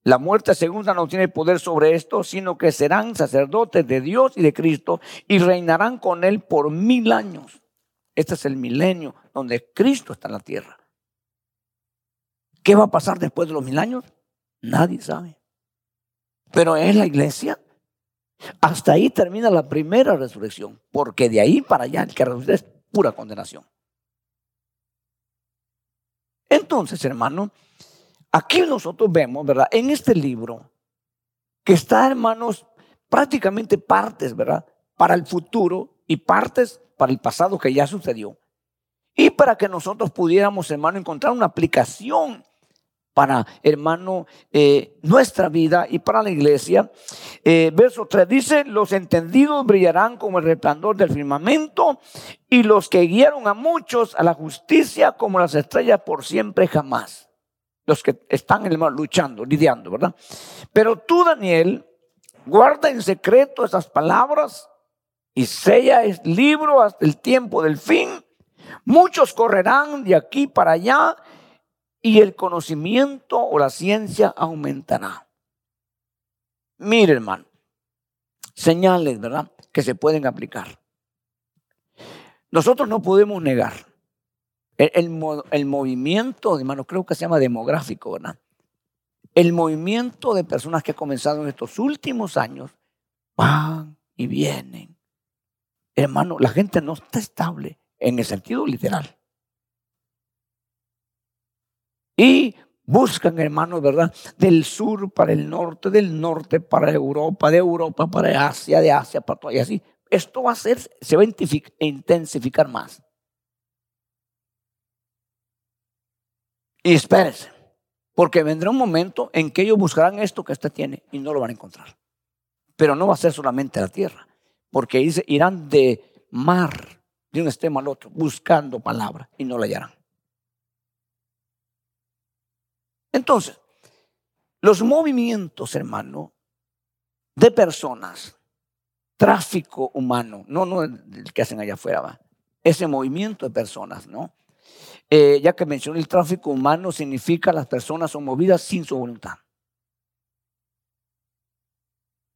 La muerte segunda no tiene poder sobre esto, sino que serán sacerdotes de Dios y de Cristo y reinarán con él por mil años. Este es el milenio donde Cristo está en la tierra. ¿Qué va a pasar después de los mil años? Nadie sabe. Pero es la iglesia. Hasta ahí termina la primera resurrección, porque de ahí para allá el que resucita es pura condenación. Entonces, hermano, aquí nosotros vemos, ¿verdad? En este libro, que está, hermanos, prácticamente partes, ¿verdad? Para el futuro y partes para el pasado que ya sucedió. Y para que nosotros pudiéramos, hermano, encontrar una aplicación para, hermano, eh, nuestra vida y para la iglesia. Eh, verso 3 dice, los entendidos brillarán como el resplandor del firmamento y los que guiaron a muchos a la justicia como las estrellas por siempre jamás. Los que están en el mar luchando, lidiando, ¿verdad? Pero tú, Daniel, guarda en secreto esas palabras y sella el libro hasta el tiempo del fin. Muchos correrán de aquí para allá y el conocimiento o la ciencia aumentará. Mire, hermano, señales, ¿verdad? Que se pueden aplicar. Nosotros no podemos negar el, movimiento, hermano, creo que se llama demográfico, ¿verdad? El movimiento de personas que ha comenzado en estos últimos años van y vienen. Hermano, la gente no está estable en el sentido literal. Y buscan, hermanos, ¿verdad? Del sur para el norte, del norte para Europa, de Europa para Asia, de Asia para todo y así. Esto va a ser, se va a intensificar más. Y espérese, porque vendrá un momento en que ellos buscarán esto que usted tiene y no lo van a encontrar. Pero no va a ser solamente la tierra, porque dice, irán de mar, de un extremo al otro, buscando palabra y no la hallarán. Entonces, los movimientos, hermano, de personas, tráfico humano, no, no el que hacen allá afuera, va. ese movimiento de personas, ¿no? Eh, ya que mencioné el tráfico humano, significa las personas son movidas sin su voluntad.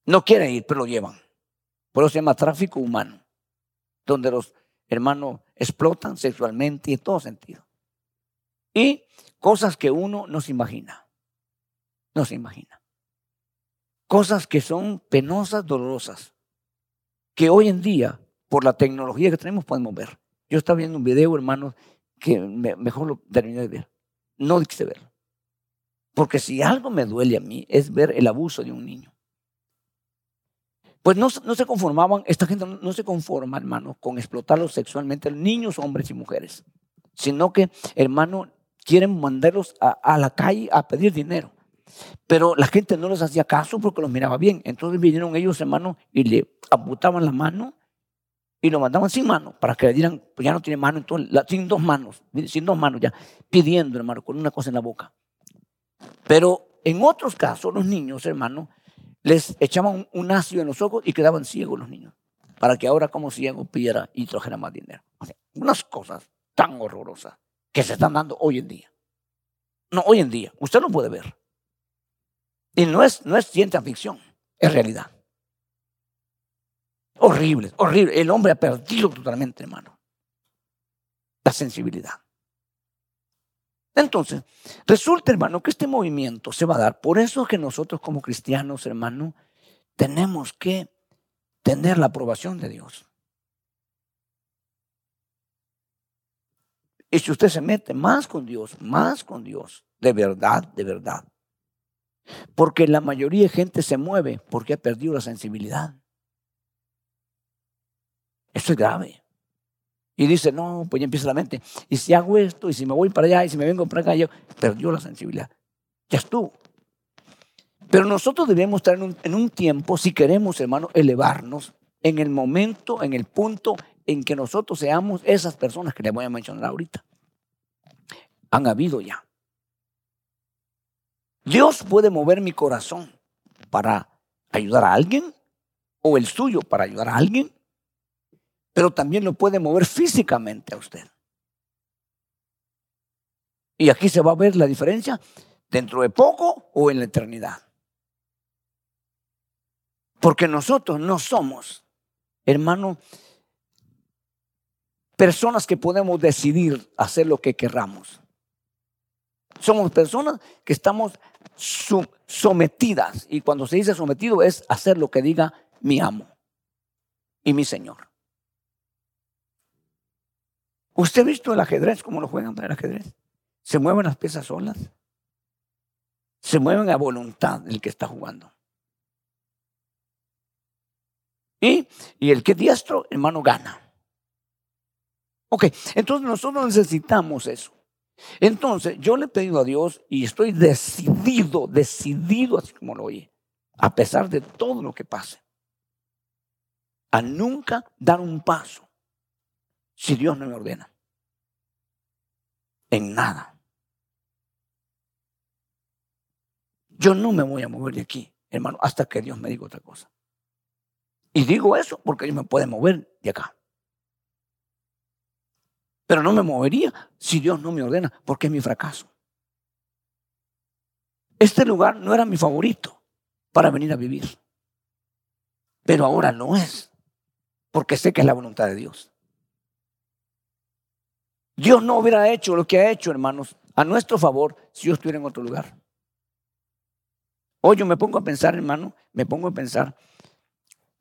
No quieren ir, pero lo llevan. Por eso se llama tráfico humano, donde los hermanos explotan sexualmente y en todo sentido. Y cosas que uno no se imagina. No se imagina. Cosas que son penosas, dolorosas, que hoy en día, por la tecnología que tenemos, podemos ver. Yo estaba viendo un video, hermanos, que mejor lo terminé de ver. No quise verlo. Porque si algo me duele a mí es ver el abuso de un niño. Pues no, no se conformaban, esta gente no, se conforma, hermano, con explotarlos sexualmente, niños, hombres y mujeres, sino que, hermano, quieren mandarlos a, a, la calle a pedir dinero. Pero la gente no les hacía caso porque los miraba bien. Entonces vinieron ellos, hermano, y le amputaban la mano y lo mandaban sin mano para que le dieran, pues ya no tiene mano, entonces, sin dos manos, sin dos manos ya, pidiendo, hermano, con una cosa en la boca. Pero en otros casos, los niños, hermano, les echaban un, ácido en los ojos y quedaban ciegos los niños, para que ahora como ciego pidiera y trajera más dinero. unas cosas tan horrorosas que se están dando hoy en día. No, hoy en día, usted lo puede ver. Y no es, no es ciencia ficción, es realidad. Horrible, horrible. El hombre ha perdido totalmente, hermano, la sensibilidad. Entonces, resulta, hermano, que este movimiento se va a dar. Por eso que nosotros como cristianos, hermano, tenemos que tener la aprobación de Dios. Y si usted se mete más con Dios, más con Dios, de verdad, de verdad. Porque la mayoría de gente se mueve porque ha perdido la sensibilidad. Eso es grave. Y dice, no, pues ya empieza la mente. Y si hago esto, y si me voy para allá, y si me vengo para acá, yo perdió la sensibilidad. Ya estuvo. Pero nosotros debemos estar en un, tiempo, si queremos, hermano, elevarnos en el momento, en el punto en que nosotros seamos esas personas que les voy a mencionar ahorita. Han habido ya. Dios puede mover mi corazón para ayudar a alguien o el suyo para ayudar a alguien pero también lo puede mover físicamente a usted. Y aquí se va a ver la diferencia dentro de poco o en la eternidad. Porque nosotros no somos, hermano, personas que podemos decidir hacer lo que querramos. Somos personas que estamos sometidas. Y cuando se dice sometido es hacer lo que diga mi amo y mi Señor. ¿Usted ha visto el ajedrez, cómo lo juegan para el ajedrez? Se mueven las piezas solas. Se mueven a voluntad el que está jugando. Y, y el que es diestro, hermano, gana. Ok, entonces nosotros necesitamos eso. Entonces, yo le he pedido a Dios y estoy decidido, decidido, así como lo oye, a pesar de todo lo que pase, a nunca dar un paso si Dios no me ordena. En nada. Yo no me voy a mover de aquí, hermano, hasta que Dios me diga otra cosa. Y digo eso porque Dios me puede mover de acá. Pero no me movería si Dios no me ordena, porque es mi fracaso. Este lugar no era mi favorito para venir a vivir. Pero ahora no es, porque sé que es la voluntad de Dios. Dios no hubiera hecho lo que ha hecho, hermanos, a nuestro favor si yo estuviera en otro lugar. Hoy yo me pongo a pensar, hermano, me pongo a pensar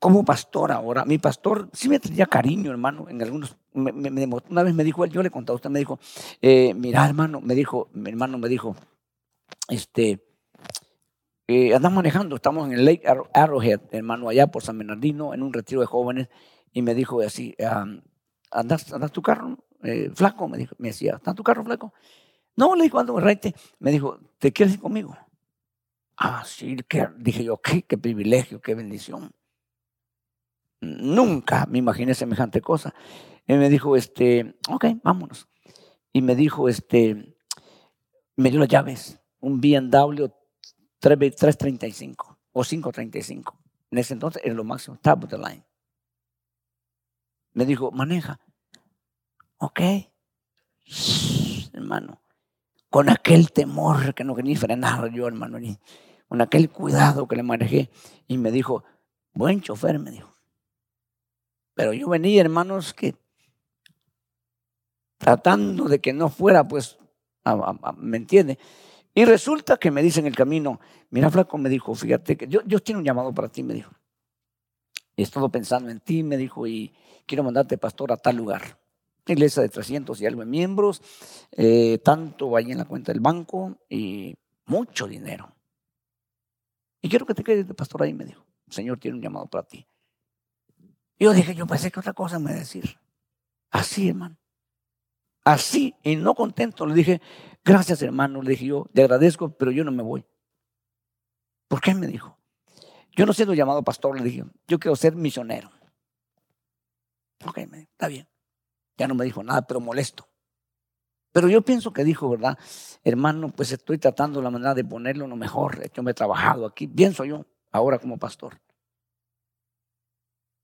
como pastor ahora. Mi pastor sí me tenía cariño, hermano, en algunos. una vez me dijo él, yo le contaba a usted, me dijo, eh, mira, hermano, me dijo, mi hermano me dijo, este, eh, manejando, estamos en el Lake Arrowhead, hermano, allá por San Bernardino, en un retiro de jóvenes, y me dijo así, ¿andas, andas tu carro eh, flaco? Me, dijo, me decía, ¿está tu carro flaco? No, le dijo, ando, reite. Me dijo, ¿te quieres ir conmigo? Ah, sí, que, dije yo, qué, privilegio, qué bendición. Nunca me imaginé semejante cosa. Y me dijo, este, ok, vámonos. Y me dijo, este, me dio las llaves, un BMW 335 o 535. En ese entonces era lo máximo, top of line. Me dijo, maneja. Ok. hermano. Con aquel temor que no quería frenar yo, hermano. Ni, con aquel cuidado que le manejé. Y me dijo, buen chofer, me dijo. Pero yo venía, hermanos, que tratando de que no fuera, pues, ¿me entiende? Y resulta que me dice en el camino, mira flaco, me dijo, fíjate que Dios, tiene un llamado para ti, me dijo. He estado pensando en ti, me dijo, y quiero mandarte pastor a tal lugar. Iglesia de 300 y algo de miembros, eh, tanto ahí en la cuenta del banco y mucho dinero. Y quiero que te quedes de pastor ahí, me dijo. El Señor tiene un llamado para ti. Yo dije, yo pensé que otra cosa me decir. Así, hermano. Así, y no contento, le dije, Gracias, hermano, le dije yo, le agradezco, pero yo no me voy. ¿Por qué? Me dijo. Yo no siendo llamado pastor, le dije, yo quiero ser misionero. Ok, me dijo, está bien. Ya no me dijo nada, pero molesto. Pero yo pienso que dijo, ¿verdad? Hermano, pues estoy tratando la manera de ponerlo lo mejor. Yo me he trabajado aquí, pienso yo, ahora como pastor.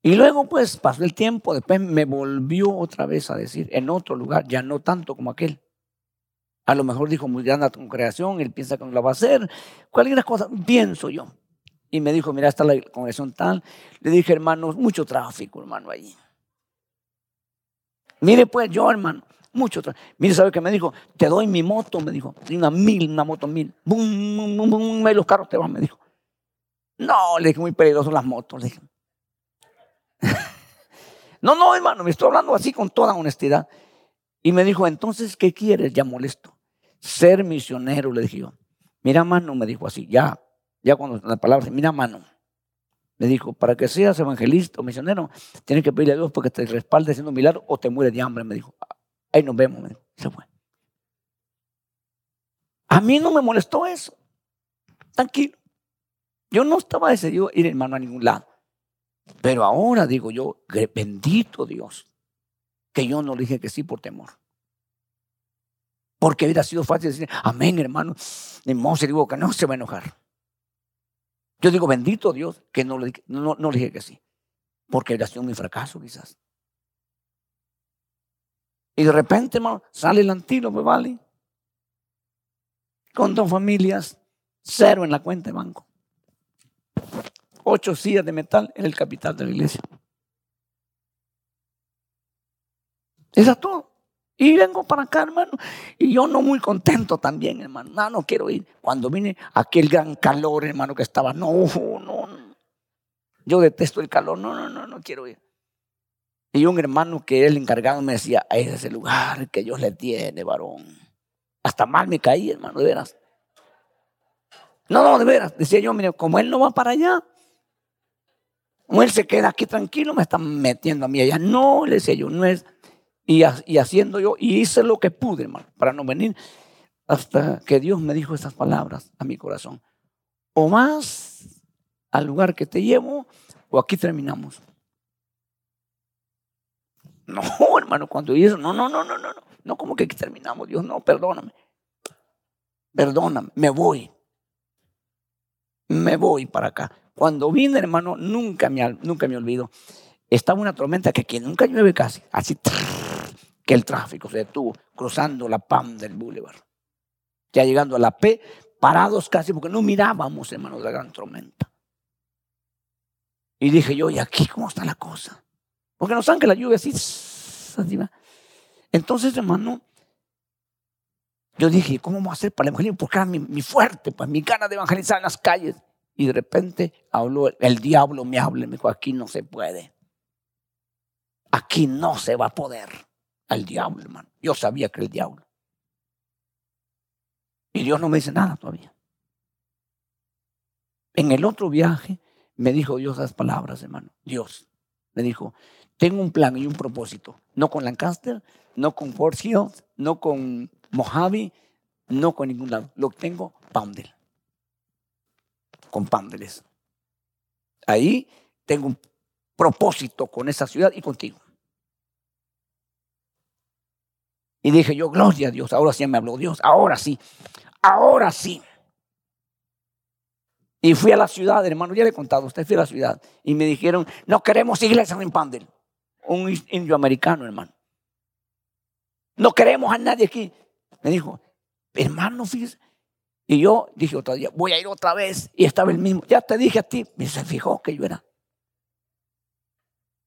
Y luego, pues, pasó el tiempo, después me volvió otra vez a decir, en otro lugar, ya no tanto como aquel. A lo mejor dijo muy grande la congregación, él piensa que no la va a hacer. Cualquier cosa, pienso yo. Y me dijo, mira, está la congregación tal. Le dije, hermano, mucho tráfico, hermano, allí. Mire, pues yo, hermano, mucho. Mire, ¿sabe qué me dijo? Te doy mi moto, me dijo. Una mil, una moto mil. Bum, bum, bum, los carros te van, me dijo. No, le dije, muy peligroso las motos. Le dije. no, no, hermano, me estoy hablando así con toda honestidad. Y me dijo, entonces, ¿qué quieres? Ya molesto ser misionero, le dije yo. Mira, mano, me dijo así, ya, ya cuando la palabra, mira, mano. Me dijo, para que seas evangelista o misionero, tienes que pedirle a Dios porque te respalde haciendo un milagro o te mueres de hambre, me dijo. Ahí nos vemos. Se fue. A mí no me molestó eso. Tranquilo. Yo no estaba decidido ir, hermano, a ningún lado. Pero ahora digo yo, bendito Dios, que yo no le dije que sí por temor. Porque hubiera sido fácil decir, amén, hermano. Ni se digo que no se va a enojar. Yo digo, bendito Dios, que no le, no, no le dije que sí. Porque hubiera sido mi fracaso, quizás. Y de repente, hermano, sale el antiguo, pues vale. Con dos familias, cero en la cuenta de banco. Ocho sillas de metal en el capital de la iglesia. Eso es todo. Y vengo para acá, hermano. Y yo no muy contento también, hermano. No, no quiero ir. Cuando vine, aquel gran calor, hermano, que estaba. No, no, no. Yo detesto el calor. No, no, no, no quiero ir. Y un hermano que era el encargado me decía, ese es el lugar que Dios le tiene, varón. Hasta mal me caí, hermano, de veras. No, no, de veras. Decía yo, mire, como él no va para allá, como él se queda aquí tranquilo, me están metiendo a mí allá. No, le decía yo, no es y, haciendo yo, y hice lo que pude, hermano, para no venir, hasta que Dios me dijo estas palabras a mi corazón. O más al lugar que te llevo o aquí terminamos. No, hermano, cuando dices, no, no, no, no, no, no, no, como que aquí terminamos, Dios, no, perdóname. Perdóname, me voy. Me voy para acá. Cuando vine, hermano, nunca me, nunca me olvido. Estaba una tormenta que aquí nunca llueve casi, así que el tráfico se detuvo cruzando la PAM del Boulevard. Ya llegando a la P, parados casi porque no mirábamos, hermano, la gran tormenta. Y dije yo, ¿y aquí cómo está la cosa? Porque nos que la lluvia así, Entonces, hermano, yo dije, ¿cómo vamos a hacer para evangelizar? Porque era mi, fuerte, pues mi gana de evangelizar en las calles. Y de repente habló, el diablo me habla y me dijo, aquí no se puede. Aquí no se va a poder. Al diablo, hermano. Yo sabía que el diablo. Y Dios no me dice nada todavía. En el otro viaje me dijo Dios esas palabras, hermano. Dios me dijo, tengo un plan y un propósito. No con Lancaster, no con Fort Hills, no con Mojave, no con ningún lado. Lo tengo Poundel. Con Poundeles. Ahí tengo un propósito con esa ciudad y contigo. Y dije yo, gloria a Dios, ahora sí me habló Dios, ahora sí, ahora sí. Y fui a la ciudad, hermano, ya le he contado, usted fui a la ciudad. Y me dijeron, no queremos iglesia en Pandel. Un indio americano, hermano. No queremos a nadie aquí. Me dijo, hermano, fíjese. Y yo dije otra día, voy a ir otra vez. Y estaba el mismo. Ya te dije a ti. Y se fijó que yo era.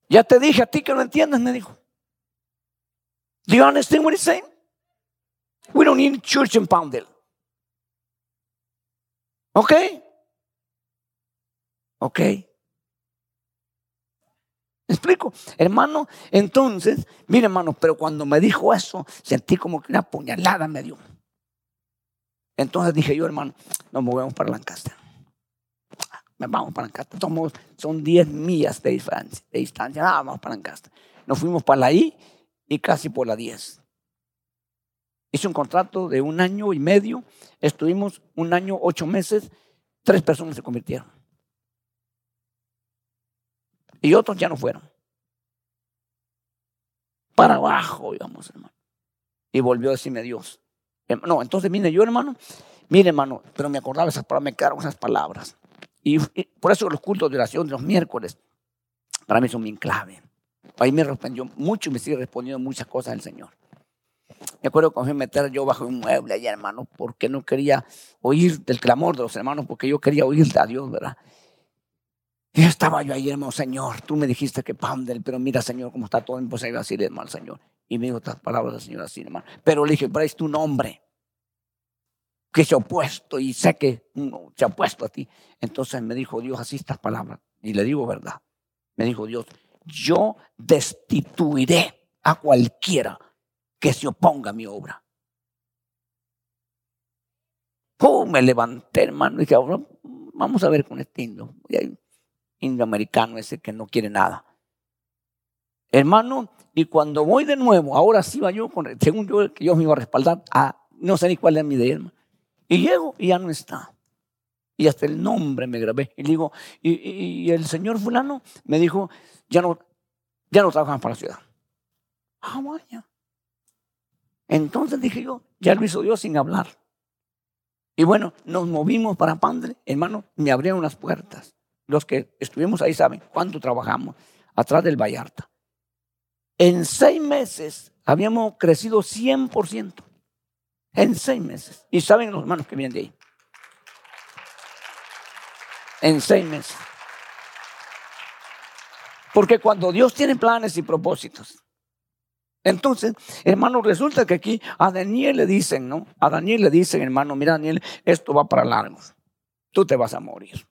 Ya te dije a ti que no entiendes, me dijo. Do you understand what he's saying? We don't need church in Poundel. ¿Ok? ¿Ok? ¿Me explico? Hermano, entonces, mire hermano, pero cuando me dijo eso, sentí como que una puñalada me dio. Entonces dije yo, hermano, nos movemos para Lancaster. Me vamos para Lancaster. Somos, son 10 millas de distancia. De distancia. Nada, vamos para Lancaster. Nos fuimos para I y casi por la 10. Hice un contrato de un año y medio. Estuvimos un año, ocho meses. Tres personas se convirtieron. Y otros ya no fueron. Para abajo, digamos, hermano. Y volvió a decirme Dios. Em, no, entonces vine yo, hermano. Mire, hermano, pero me acordaba esas palabras, me quedaron esas palabras. Y, por eso los cultos de oración de los miércoles, para mí son bien clave. Ahí me respondió mucho y me sigue respondiendo muchas cosas el Señor. Me acuerdo cuando me meter yo bajo un mueble allá, hermano, porque no quería oír del clamor de los hermanos, porque yo quería oír a Dios, ¿verdad? Y estaba yo ahí, hermano, Señor, tú me dijiste que Pandel, pero mira, Señor, cómo está todo imposible así, hermano, Señor. Y me dijo otras palabras del Señor así, hermano. Pero le dije, es tu nombre que se ha opuesto y sé que no, se ha opuesto a ti. Entonces me dijo Dios así estas palabras. Y le digo verdad. Me dijo Dios, yo destituiré a cualquiera que se oponga a mi obra. Oh, me levanté, hermano, y dije, vamos a ver con este indio indoamericano ese que no quiere nada. Hermano, y cuando voy de nuevo, ahora sí va yo, con, según yo, que Dios me iba a respaldar, a, no sé ni cuál es mi idea, hermano. Y llego y ya no está. Y hasta el nombre me grabé. Y digo, y, el señor fulano me dijo, ya no, ya no trabajan para la ciudad. Ah, vaya. Entonces dije yo, ya lo hizo Dios sin hablar. Y bueno, nos movimos para Pandre, hermano, me abrieron las puertas los que estuvimos ahí saben cuánto trabajamos atrás del Vallarta. En seis meses habíamos crecido 100%. En seis meses. Y saben los hermanos que vienen de ahí. En seis meses. Porque cuando Dios tiene planes y propósitos. Entonces, hermano, resulta que aquí a Daniel le dicen, ¿no? A Daniel le dicen, hermano, mira Daniel, esto va para largo. Tú te vas a morir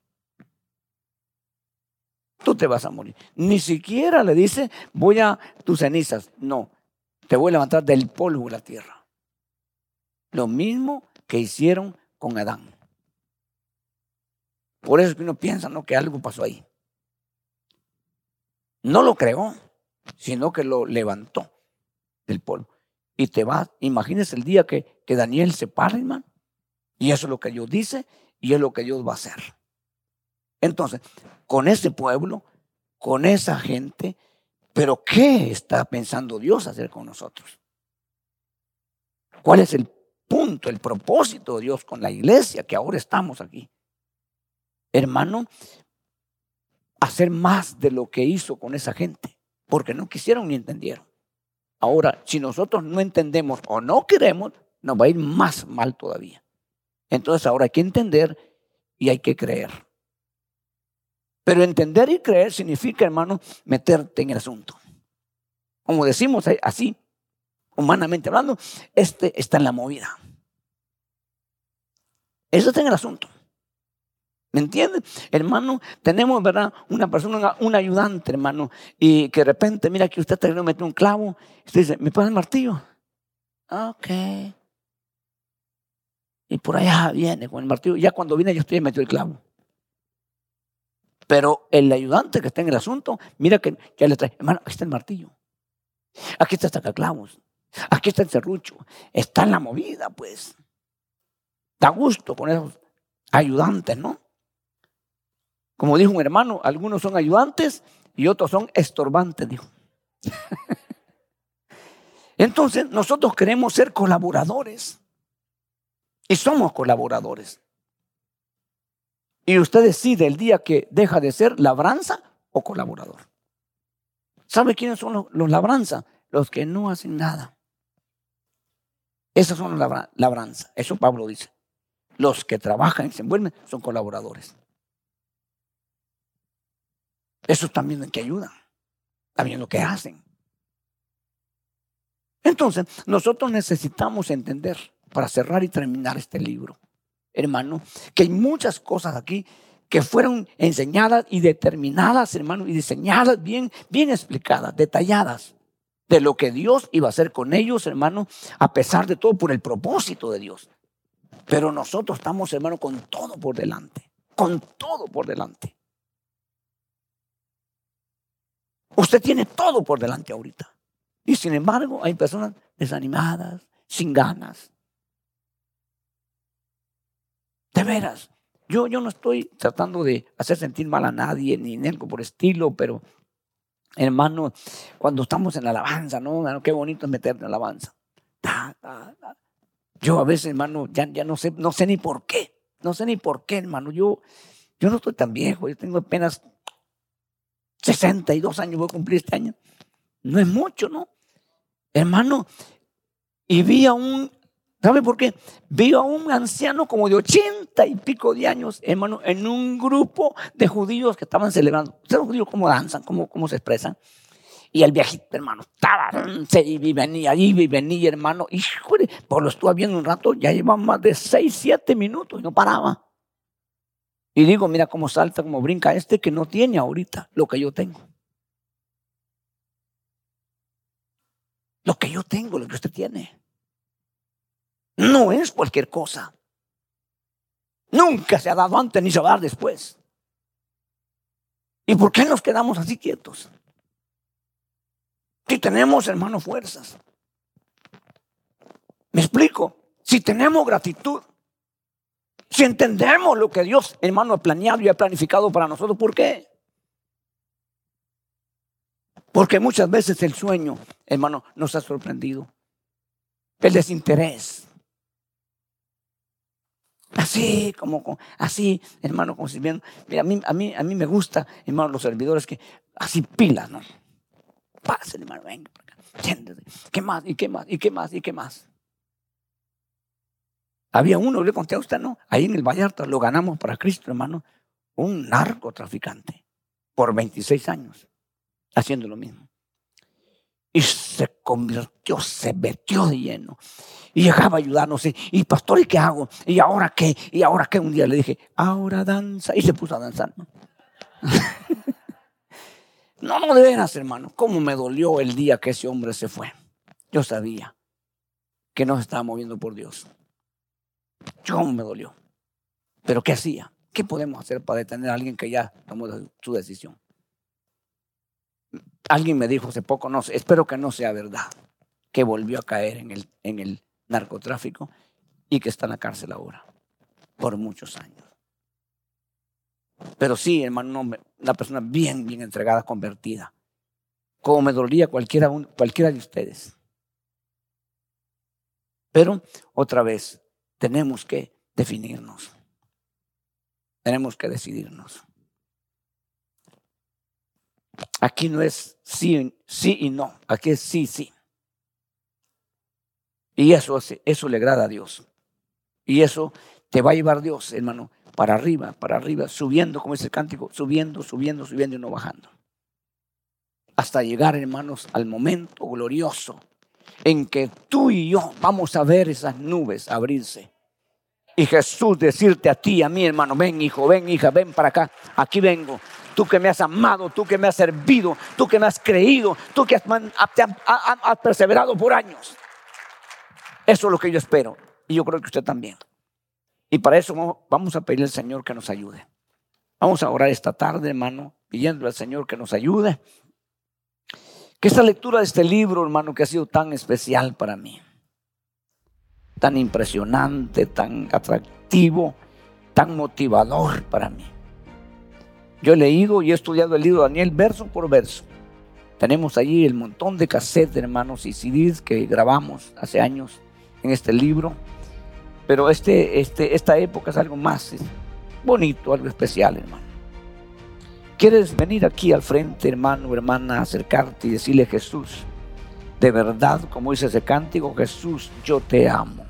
tú te vas a morir. Ni siquiera le dice, voy a tus cenizas. No, te voy a levantar del polvo de la tierra. Lo mismo que hicieron con Adán. Por eso es que uno piensa ¿no? que algo pasó ahí. No lo creó, sino que lo levantó del polvo. Y te va, imagínese el día que, que Daniel se para, hermano. Y eso es lo que Dios dice y es lo que Dios va a hacer. Entonces, con ese pueblo, con esa gente, pero ¿qué está pensando Dios hacer con nosotros? ¿Cuál es el punto, el propósito de Dios con la iglesia que ahora estamos aquí? Hermano, hacer más de lo que hizo con esa gente, porque no quisieron ni entendieron. Ahora, si nosotros no entendemos o no queremos, nos va a ir más mal todavía. Entonces ahora hay que entender y hay que creer. Pero entender y creer significa, hermano, meterte en el asunto. Como decimos así, humanamente hablando, este está en la movida. Eso está en el asunto. ¿Me entiendes? Hermano, tenemos, ¿verdad? Una persona, un ayudante, hermano, y que de repente, mira que usted queriendo meter un clavo, usted dice, ¿me pone el martillo? Ok. Y por allá viene con el martillo. Ya cuando viene, yo estoy metido el clavo. Pero el ayudante que está en el asunto, mira que ya le trae, hermano, aquí está el martillo. Aquí está el clavos. Aquí está el serrucho. Está en la movida, pues. Da gusto con esos ayudantes, ¿no? Como dijo un hermano, algunos son ayudantes y otros son estorbantes, dijo. Entonces, nosotros queremos ser colaboradores. Y somos colaboradores. Y usted decide el día que deja de ser labranza o colaborador. ¿Sabe quiénes son los, labranza? Los que no hacen nada. Esos son los labranza. Eso Pablo dice. Los que trabajan y se envuelven son colaboradores. Eso también es que ayudan. También lo que hacen. Entonces, nosotros necesitamos entender, para cerrar y terminar este libro, hermano, que hay muchas cosas aquí que fueron enseñadas y determinadas, hermano, y diseñadas bien, bien explicadas, detalladas, de lo que Dios iba a hacer con ellos, hermano, a pesar de todo, por el propósito de Dios. Pero nosotros estamos, hermano, con todo por delante, con todo por delante. Usted tiene todo por delante ahorita. Y sin embargo, hay personas desanimadas, sin ganas. De veras, yo, yo no estoy tratando de hacer sentir mal a nadie, ni algo por estilo, pero hermano, cuando estamos en la alabanza, ¿no? Qué bonito es meter en la alabanza. Yo a veces, hermano, ya, ya no sé, no sé ni por qué. No sé ni por qué, hermano. Yo, yo no estoy tan viejo, yo tengo apenas 62 años voy a cumplir este año. No es mucho, ¿no? Hermano, y vi a un, ¿sabe por qué? Vi a un anciano como de 80 y pico de años, hermano, en un grupo de judíos que estaban celebrando. ¿Ustedes los judíos cómo danzan? ¿Cómo, cómo se expresan? Y el viejito, hermano, estaba, se y venía, iba y venía, hermano. Y por lo estuve viendo un rato, ya llevaba más de 6, 7 minutos y no paraba. Y digo, mira cómo salta, cómo brinca este que no tiene ahorita lo que yo tengo. Lo que yo tengo, lo que usted tiene. No es cualquier cosa. Nunca se ha dado antes ni se va a dar después. ¿Y por qué nos quedamos así quietos? Si tenemos, hermano, fuerzas. ¿Me explico? Si tenemos gratitud, si entendemos lo que Dios, hermano, ha planeado y ha planificado para nosotros, ¿por qué? Porque muchas veces el sueño, hermano, nos ha sorprendido. El desinterés. Así, como, así, hermano, como si bien, a mí, a mí, a mí me gusta, hermano, los servidores que así pilas, ¿no? Pase, hermano, venga, ¿qué más? ¿Y qué más? ¿Y qué más? ¿Y qué más? Había uno, le conté a usted, ¿no? Ahí en el Vallarta lo ganamos para Cristo, hermano. Un narcotraficante por 26 años, haciendo lo mismo. Y se convirtió, se metió de lleno. Y llegaba a ayudarnos. Y, pastor, ¿y qué hago? ¿Y ahora qué? ¿Y ahora qué? Un día le dije, ahora danza. Y se puso a danzar. No, no, no de veras, hermano. ¿Cómo me dolió el día que ese hombre se fue? Yo sabía que no se estaba moviendo por Dios. Yo me dolió. Pero ¿qué hacía? ¿Qué podemos hacer para detener a alguien que ya tomó su decisión? Alguien me dijo hace poco, no espero que no sea verdad, que volvió a caer en el, en el narcotráfico y que está en la cárcel ahora por muchos años. Pero sí, hermano, una persona bien, bien entregada, convertida. Como me dolería cualquiera, cualquiera de ustedes. Pero otra vez, tenemos que definirnos. Tenemos que decidirnos. Aquí no es sí, sí y no, aquí es sí, sí. Y eso, eso le agrada a Dios. Y eso te va a llevar Dios, hermano, para arriba, para arriba, subiendo, como dice el cántico, subiendo, subiendo, subiendo y no bajando. Hasta llegar, hermanos, al momento glorioso en que tú y yo vamos a ver esas nubes abrirse. Y Jesús decirte a ti, a mí, hermano, ven hijo, ven hija, ven para acá, aquí vengo. Tú que me has amado, tú que me has servido, tú que me has creído, tú que has, has perseverado por años. Eso es lo que yo espero. Y yo creo que usted también. Y para eso vamos a pedirle al Señor que nos ayude. Vamos a orar esta tarde, hermano, pidiendo al Señor que nos ayude. Esta lectura de este libro, hermano, que ha sido tan especial para mí, tan impresionante, tan atractivo, tan motivador para mí. Yo he leído y he estudiado el libro de Daniel verso por verso. Tenemos allí el montón de cassettes, hermanos, y CDs que grabamos hace años en este libro. Pero este, este, esta época es algo más bonito, algo especial, hermano. ¿Quieres venir aquí al frente, hermano, hermana, acercarte y decirle Jesús, de verdad, como dice ese cántico, Jesús, yo te amo.